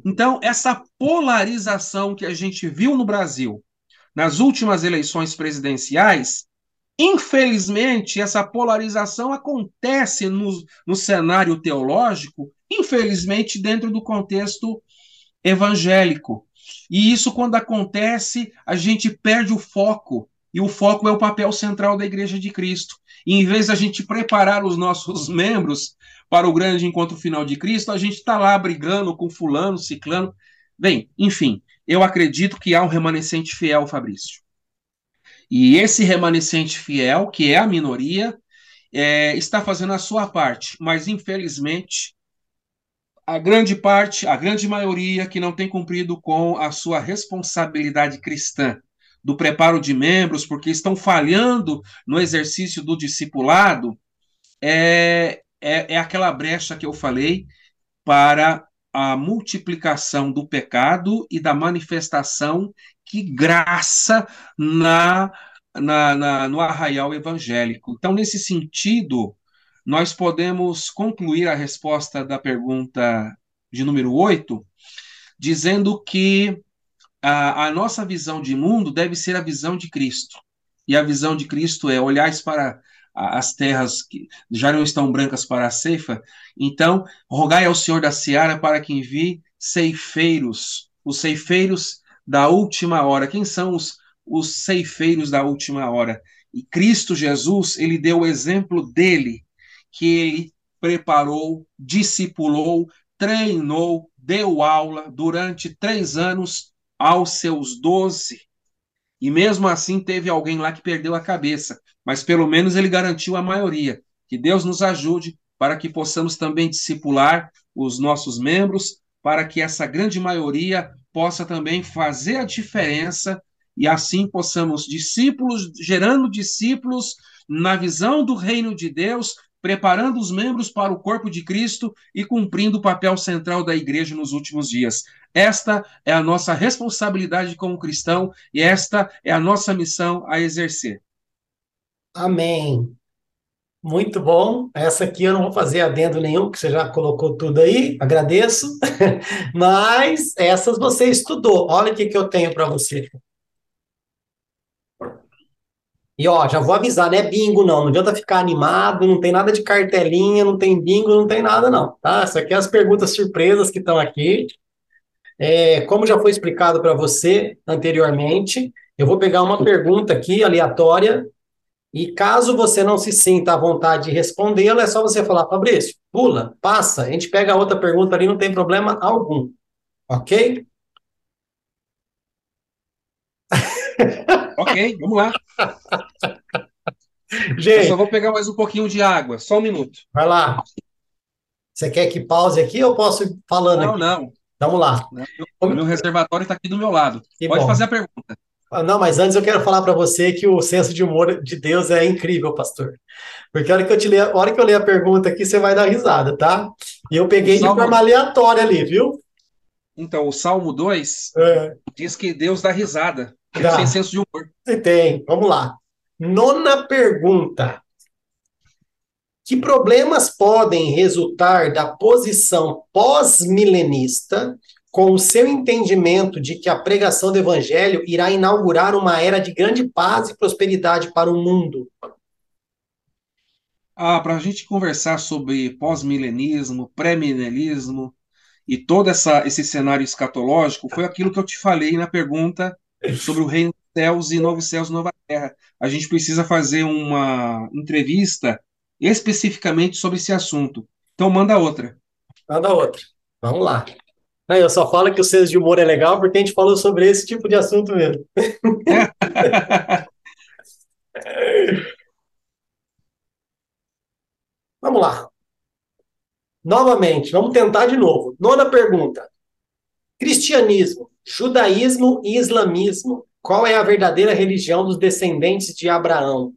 Speaker 2: Então, essa polarização que a gente viu no Brasil nas últimas eleições presidenciais, infelizmente, essa polarização acontece no, no cenário teológico, infelizmente, dentro do contexto evangélico. E isso, quando acontece, a gente perde o foco. E o foco é o papel central da Igreja de Cristo. E em vez da gente preparar os nossos membros para o grande encontro final de Cristo, a gente está lá brigando com fulano, ciclano. Bem, enfim, eu acredito que há um remanescente fiel, Fabrício. E esse remanescente fiel, que é a minoria, é, está fazendo a sua parte, mas infelizmente a grande parte, a grande maioria que não tem cumprido com a sua responsabilidade cristã do preparo de membros, porque estão falhando no exercício do discipulado, é, é, é aquela brecha que eu falei para a multiplicação do pecado e da manifestação que graça na, na, na, no arraial evangélico. Então, nesse sentido, nós podemos concluir a resposta da pergunta de número 8, dizendo que a, a nossa visão de mundo deve ser a visão de Cristo. E a visão de Cristo é olhar para as terras que já não estão brancas para a ceifa. Então, rogai ao Senhor da Seara para que envie ceifeiros, os ceifeiros da última hora. Quem são os, os ceifeiros da última hora? E Cristo Jesus, ele deu o exemplo dele que ele preparou, discipulou, treinou, deu aula durante três anos aos seus doze. E mesmo assim teve alguém lá que perdeu a cabeça, mas pelo menos ele garantiu a maioria. Que Deus nos ajude para que possamos também discipular os nossos membros, para que essa grande maioria possa também fazer a diferença e assim possamos discípulos gerando discípulos na visão do reino de Deus, preparando os membros para o corpo de Cristo e cumprindo o papel central da igreja nos últimos dias. Esta é a nossa responsabilidade como cristão e esta é a nossa missão a exercer.
Speaker 1: Amém. Muito bom. Essa aqui eu não vou fazer adendo nenhum, porque você já colocou tudo aí, agradeço. Mas essas você estudou. Olha o que, que eu tenho para você. E ó, já vou avisar, não é bingo não, não adianta ficar animado, não tem nada de cartelinha, não tem bingo, não tem nada não, tá? Isso aqui é as perguntas surpresas que estão aqui. É, como já foi explicado para você anteriormente, eu vou pegar uma pergunta aqui aleatória e caso você não se sinta à vontade de respondê-la, é só você falar, Fabrício, pula, passa, a gente pega a outra pergunta ali, não tem problema algum, ok?
Speaker 2: ok, vamos lá.
Speaker 1: Gente,
Speaker 2: Eu só vou pegar mais um pouquinho de água, só um minuto.
Speaker 1: vai lá. Você quer que pause aqui ou posso ir falando
Speaker 2: Não,
Speaker 1: aqui?
Speaker 2: não.
Speaker 1: Vamos lá.
Speaker 2: O meu reservatório está aqui do meu lado.
Speaker 1: Que
Speaker 2: Pode
Speaker 1: bom.
Speaker 2: fazer a pergunta.
Speaker 1: Ah, Não, mas antes eu quero falar para você que o senso de humor de Deus é incrível, pastor. Porque a hora que eu te ler, a hora que eu ler a pergunta aqui, você vai dar risada, tá? E eu peguei de
Speaker 2: Salmo-
Speaker 1: forma aleatória ali, viu?
Speaker 2: Então, o Salmo 2
Speaker 1: É,
Speaker 2: diz que Deus dá risada. Ele tem senso de humor.
Speaker 1: você tem. Vamos lá. Nona pergunta. Que problemas podem resultar da posição pós-milenista com o seu entendimento de que a pregação do evangelho irá inaugurar uma era de grande paz e prosperidade para o mundo?
Speaker 2: Ah, para a gente conversar sobre pós-milenismo, pré-milenismo e todo essa, esse cenário escatológico, foi aquilo que eu te falei na pergunta sobre o reino dos céus e novos céus e nova terra. A gente precisa fazer uma entrevista especificamente sobre esse assunto. Então, manda outra.
Speaker 1: Manda outra. Vamos lá. Não, Eu só falo que o senso de humor é legal porque a gente falou sobre esse tipo de assunto mesmo. Vamos lá. Novamente, vamos tentar de novo. Nona pergunta. Cristianismo judaísmo e islamismo. Qual é a verdadeira religião dos descendentes de Abraão?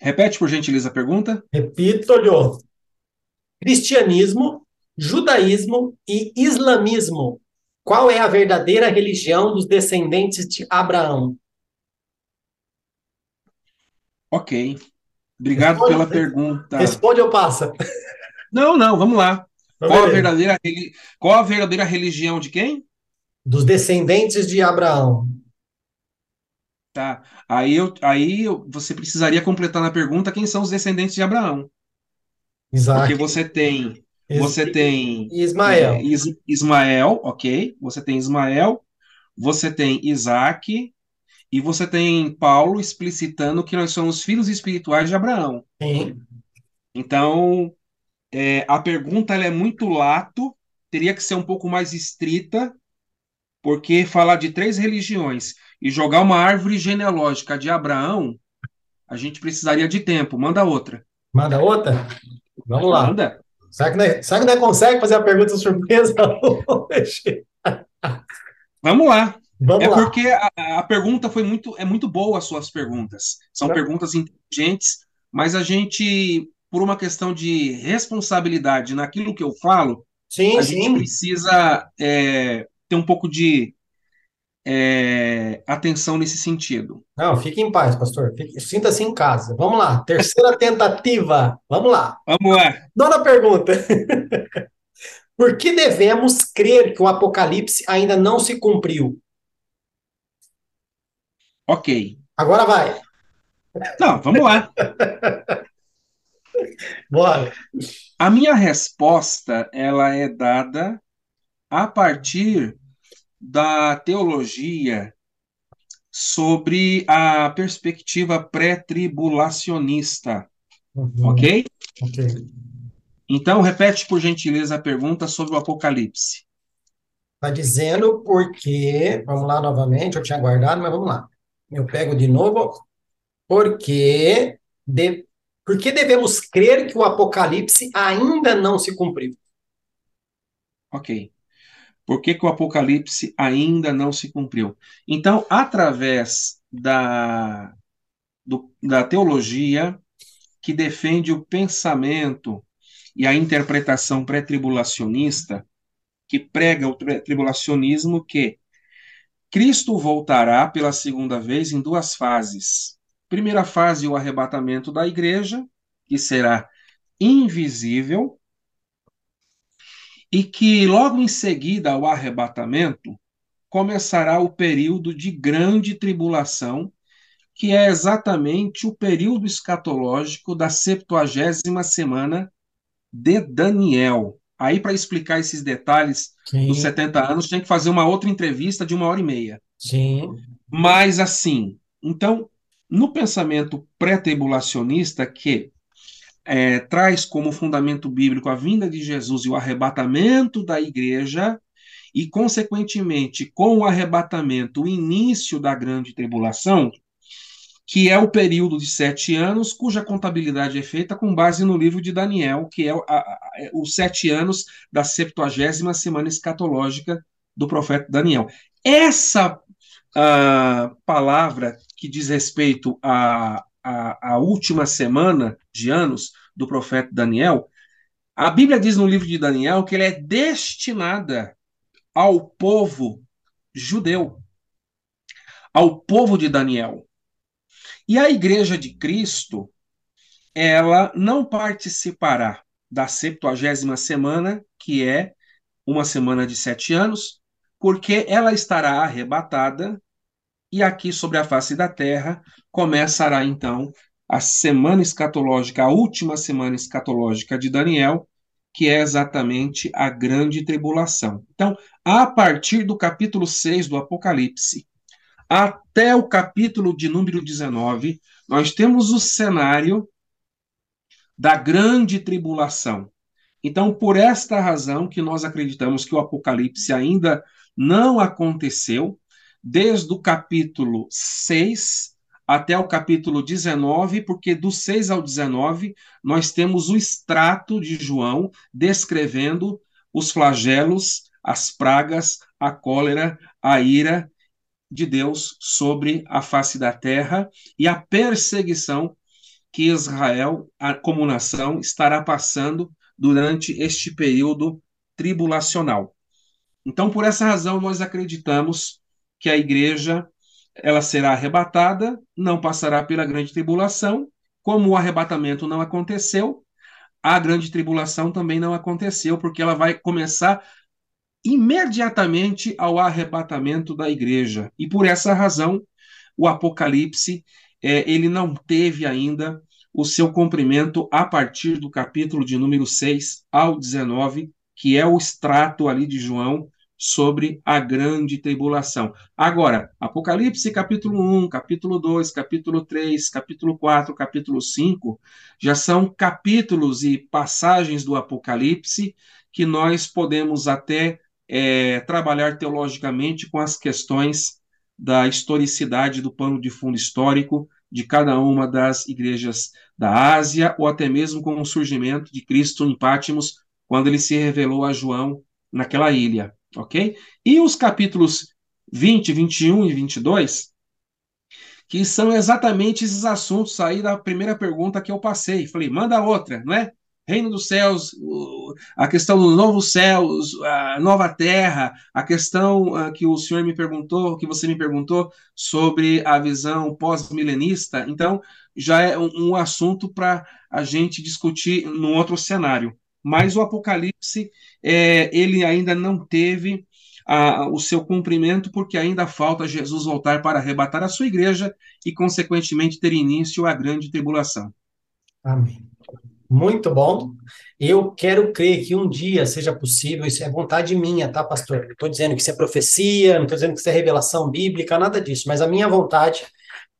Speaker 2: Repete, por gentileza, a pergunta.
Speaker 1: Repito-lhe. Cristianismo, judaísmo e islamismo. Qual é a verdadeira religião dos descendentes de Abraão?
Speaker 2: Ok. Obrigado
Speaker 1: Responde,
Speaker 2: pela pergunta.
Speaker 1: Responde ou passa?
Speaker 2: Não, não, vamos lá.
Speaker 1: Então,
Speaker 2: Qual a, verdadeira, qual a verdadeira religião de quem?
Speaker 1: Dos descendentes de Abraão.
Speaker 2: Tá. Aí, eu, aí eu- você precisaria completar na pergunta quem são os descendentes de Abraão.
Speaker 1: Isaac
Speaker 2: Porque você tem, você tem
Speaker 1: Ismael.
Speaker 2: é, Is- Ismael, ok? Você tem Ismael, você tem Isaac, e você tem Paulo explicitando que nós somos filhos espirituais de Abraão.
Speaker 1: Sim.
Speaker 2: Então, é, a pergunta ela é muito lato, teria que ser um pouco mais estrita, porque falar de três religiões e jogar uma árvore genealógica de Abraão, a gente precisaria de tempo. Manda outra.
Speaker 1: Manda outra? Vamos lá.
Speaker 2: Manda.
Speaker 1: Será que, nós, será que nós consegue fazer a pergunta surpresa hoje?
Speaker 2: Vamos lá.
Speaker 1: Vamos
Speaker 2: É
Speaker 1: lá.
Speaker 2: porque a, a pergunta foi muito, é muito boa as suas perguntas. São
Speaker 1: Não.
Speaker 2: perguntas inteligentes, mas a gente, por uma questão de responsabilidade naquilo que eu falo,
Speaker 1: Sim,
Speaker 2: a gente
Speaker 1: sim.
Speaker 2: precisa é, ter um pouco de é, atenção nesse sentido.
Speaker 1: Não, fique em paz, pastor. Sinta-se em casa. Vamos lá. Terceira tentativa. Vamos lá.
Speaker 2: Vamos lá.
Speaker 1: Nona pergunta. Por que devemos crer que o Apocalipse ainda não se cumpriu?
Speaker 2: Ok.
Speaker 1: Agora vai.
Speaker 2: Não, vamos lá.
Speaker 1: Bora.
Speaker 2: A minha resposta, ela é dada a partir da teologia sobre a perspectiva pré-tribulacionista,
Speaker 1: Uhum.
Speaker 2: ok?
Speaker 1: Ok.
Speaker 2: Então, repete por gentileza a pergunta sobre o Apocalipse.
Speaker 1: Está dizendo porque. Vamos lá novamente. Eu tinha guardado, mas vamos lá. Eu pego de novo. Porque. De... Por que devemos crer que o Apocalipse ainda não se cumpriu?
Speaker 2: Ok. Por que, que o Apocalipse ainda não se cumpriu? Então, através da, do- da teologia que defende o pensamento e a interpretação pré-tribulacionista, que prega o tri- tribulacionismo, que Cristo voltará pela segunda vez em duas fases. Primeira fase, o arrebatamento da igreja, que será invisível, e que logo em seguida ao arrebatamento começará o período de grande tribulação, que é exatamente o período escatológico da septuagésima semana de Daniel. Aí, para explicar esses detalhes
Speaker 1: Sim,
Speaker 2: dos 70 anos, tem que fazer uma outra entrevista de uma hora e meia.
Speaker 1: sim.
Speaker 2: Mas assim, então, no pensamento pré-tribulacionista, que é, traz como fundamento bíblico a vinda de Jesus e o arrebatamento da igreja, e, consequentemente, com o arrebatamento, o início da grande tribulação, que é o período de sete anos, cuja contabilidade é feita com base no livro de Daniel, que é a- a- é os sete anos da septuagésima semana escatológica do profeta Daniel. Essa ah, palavra que diz respeito à, à, à última semana de anos do profeta Daniel, a Bíblia diz no livro de Daniel que ela é destinada ao povo judeu, ao povo de Daniel. E a igreja de Cristo, ela não participará da septuagésima semana, que é uma semana de sete anos, porque ela estará arrebatada, e aqui sobre a face da terra começará então a semana escatológica, a última semana escatológica de Daniel, que é exatamente a grande tribulação. Então, a partir do capítulo 6 do Apocalipse até o capítulo de número 19, nós temos o cenário da grande tribulação. Então, por esta razão que nós acreditamos que o Apocalipse ainda não aconteceu, desde o capítulo 6 até o capítulo 19, porque do 6 ao 19 nós temos o extrato de João descrevendo os flagelos, as pragas, a cólera, a ira de Deus sobre a face da terra e a perseguição que Israel, como nação, estará passando durante este período tribulacional. Então, por essa razão, nós acreditamos que a igreja ela será arrebatada, não passará pela grande tribulação. Como o arrebatamento não aconteceu, a grande tribulação também não aconteceu, porque ela vai começar imediatamente ao arrebatamento da igreja. E por essa razão, o Apocalipse é, ele não teve ainda o seu cumprimento a partir do capítulo de número 6 ao 19, que é o extrato ali de João sobre a grande tribulação. Agora, Apocalipse capítulo 1, capítulo 2, capítulo 3, capítulo 4, capítulo 5, já são capítulos e passagens do Apocalipse que nós podemos até é, trabalhar teologicamente com as questões da historicidade do pano de fundo histórico de cada uma das igrejas da Ásia, ou até mesmo com o surgimento de Cristo em Pátimos, quando ele se revelou a João naquela ilha, ok? E os capítulos 20, 21 e 22, que são exatamente esses assuntos aí da primeira pergunta que eu passei. Falei, manda outra, não é? reino dos céus, a questão do novo céu, a nova terra, a questão ah, que o senhor me perguntou, que você me perguntou sobre a visão pós-milenista, então já é um, assunto para a gente discutir num outro cenário. Mas o Apocalipse, é, ele ainda não teve a, o seu cumprimento, porque ainda falta Jesus voltar para arrebatar a sua igreja e, consequentemente, ter início a grande tribulação.
Speaker 1: Amém. Muito bom. Eu quero crer que um dia seja possível, isso é vontade minha, tá, pastor? Não estou dizendo que isso é profecia, não estou dizendo que isso é revelação bíblica, nada disso, mas a minha vontade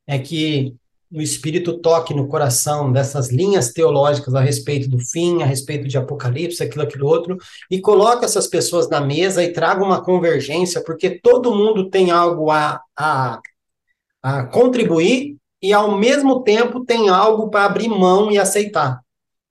Speaker 1: é que o Espírito toque no coração dessas linhas teológicas a respeito do fim, a respeito de Apocalipse, aquilo, aquilo outro, e coloque essas pessoas na mesa e traga uma convergência, porque todo mundo tem algo a, a, a contribuir e, ao mesmo tempo, tem algo para abrir mão e aceitar.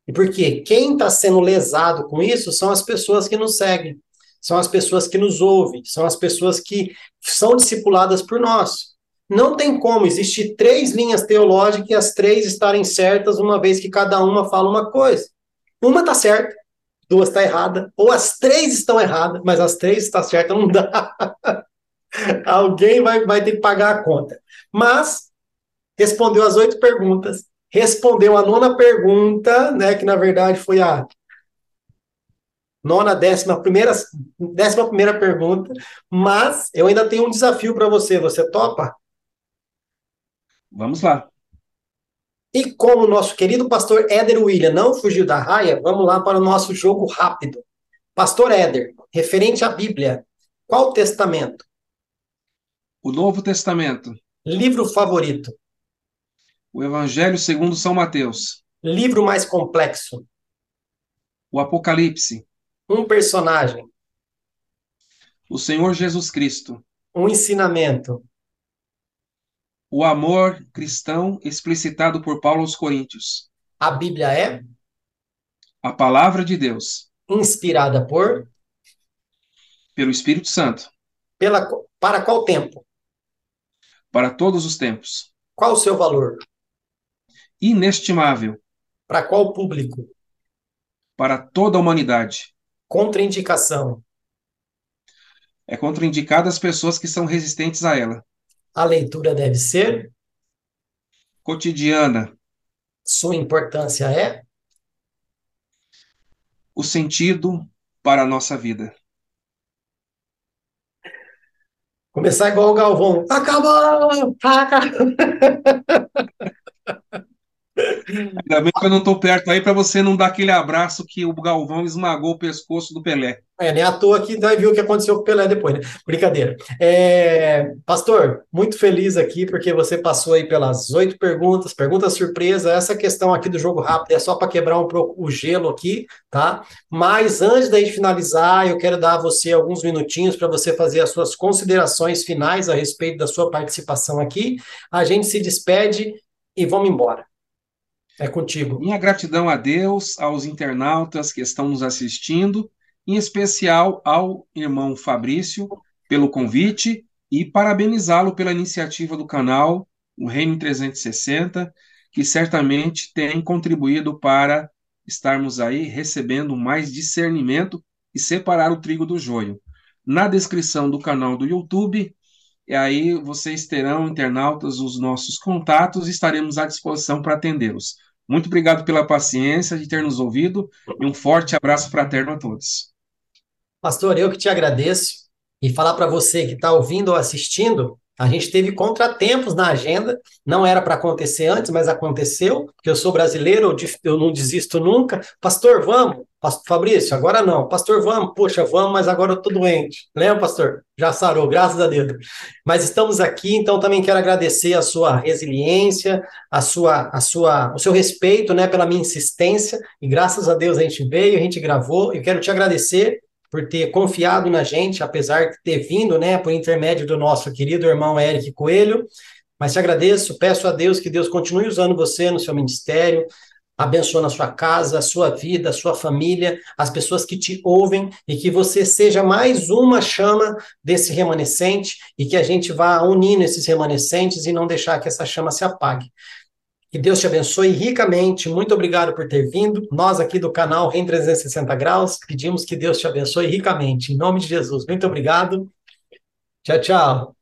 Speaker 1: E porque quem está sendo lesado com isso são as pessoas que nos seguem, são as pessoas que nos ouvem, são as pessoas que são discipuladas por nós. Não tem como, existir três linhas teológicas e as três estarem certas, uma vez que cada uma fala uma coisa. Uma está certa, duas está errada, ou as três estão erradas, mas as três estão certas, não dá. Alguém vai, vai ter que pagar a conta. Mas respondeu as oito perguntas, respondeu a nona pergunta, né, que na verdade foi a nona, décima primeira, décima primeira pergunta, mas eu ainda tenho um desafio para você, você topa?
Speaker 2: Vamos lá.
Speaker 1: E como o nosso querido pastor Éder William não fugiu da raia, vamos lá para o nosso jogo rápido. Pastor Éder, referente à Bíblia, qual testamento?
Speaker 2: O Novo Testamento.
Speaker 1: Livro favorito?
Speaker 2: O Evangelho segundo São Mateus.
Speaker 1: Livro mais complexo.
Speaker 2: O Apocalipse.
Speaker 1: Um personagem.
Speaker 2: O Senhor Jesus Cristo.
Speaker 1: Um ensinamento.
Speaker 2: O amor cristão explicitado por Paulo aos Coríntios.
Speaker 1: A Bíblia é?
Speaker 2: A palavra de Deus.
Speaker 1: Inspirada por?
Speaker 2: Pelo Espírito Santo.
Speaker 1: Pela, para qual tempo?
Speaker 2: Para todos os tempos.
Speaker 1: Qual o seu valor?
Speaker 2: inestimável.
Speaker 1: Para qual público?
Speaker 2: Para toda a humanidade.
Speaker 1: Contraindicação.
Speaker 2: É contraindicada as pessoas que são resistentes a ela.
Speaker 1: A leitura deve ser
Speaker 2: cotidiana.
Speaker 1: Sua importância é
Speaker 2: o sentido para a nossa vida.
Speaker 1: Começar igual o Galvão. Acabou! Acabou!
Speaker 2: Ainda bem que eu não estou perto aí para você não dar aquele abraço que o Galvão esmagou o pescoço do Pelé.
Speaker 1: É, nem à toa que vai ver o que aconteceu com o Pelé depois, né? Brincadeira. É, pastor, muito feliz aqui porque você passou aí pelas oito perguntas, pergunta surpresa. Essa questão aqui do jogo rápido é só para quebrar um pouco o gelo aqui, tá? Mas antes da gente finalizar, eu quero dar a você alguns minutinhos para você fazer as suas considerações finais a respeito da sua participação aqui. A gente se despede e vamos embora. É contigo.
Speaker 2: Minha gratidão a Deus, aos internautas que estão nos assistindo em especial ao irmão Fabrício pelo convite e parabenizá-lo pela iniciativa do canal, o Reino 360, que certamente tem contribuído para estarmos aí recebendo mais discernimento e separar o trigo do joio. Na descrição do canal do YouTube, e aí vocês terão, internautas, os nossos contatos e estaremos à disposição para atendê-los. Muito obrigado pela paciência de ter nos ouvido e um forte abraço fraterno a todos.
Speaker 1: Pastor, eu que te agradeço e falar para você que está ouvindo ou assistindo, a gente teve contratempos na agenda, não era para acontecer antes, mas aconteceu, porque eu sou brasileiro, eu não desisto nunca. Pastor, vamos. Pastor Fabrício, agora não. Pastor, vamos. Poxa, vamos, mas agora eu estou doente. Lembra, pastor? Já sarou, graças a Deus. Mas estamos aqui, então também quero agradecer a sua resiliência, a sua, a sua, o seu respeito, né, pela minha insistência. E graças a Deus a gente veio, a gente gravou. E quero te agradecer por ter confiado na gente, apesar de ter vindo, né, por intermédio do nosso querido irmão Eric Coelho. Mas te agradeço, peço a Deus que Deus continue usando você no seu ministério, abençoando a sua casa, a sua vida, a sua família, as pessoas que te ouvem e que você seja mais uma chama desse remanescente e que a gente vá unindo esses remanescentes e não deixar que essa chama se apague. Que Deus te abençoe ricamente. Muito obrigado por ter vindo. Nós aqui do canal Rem 360 Graus pedimos que Deus te abençoe ricamente. Em nome de Jesus. Muito obrigado. Tchau, tchau.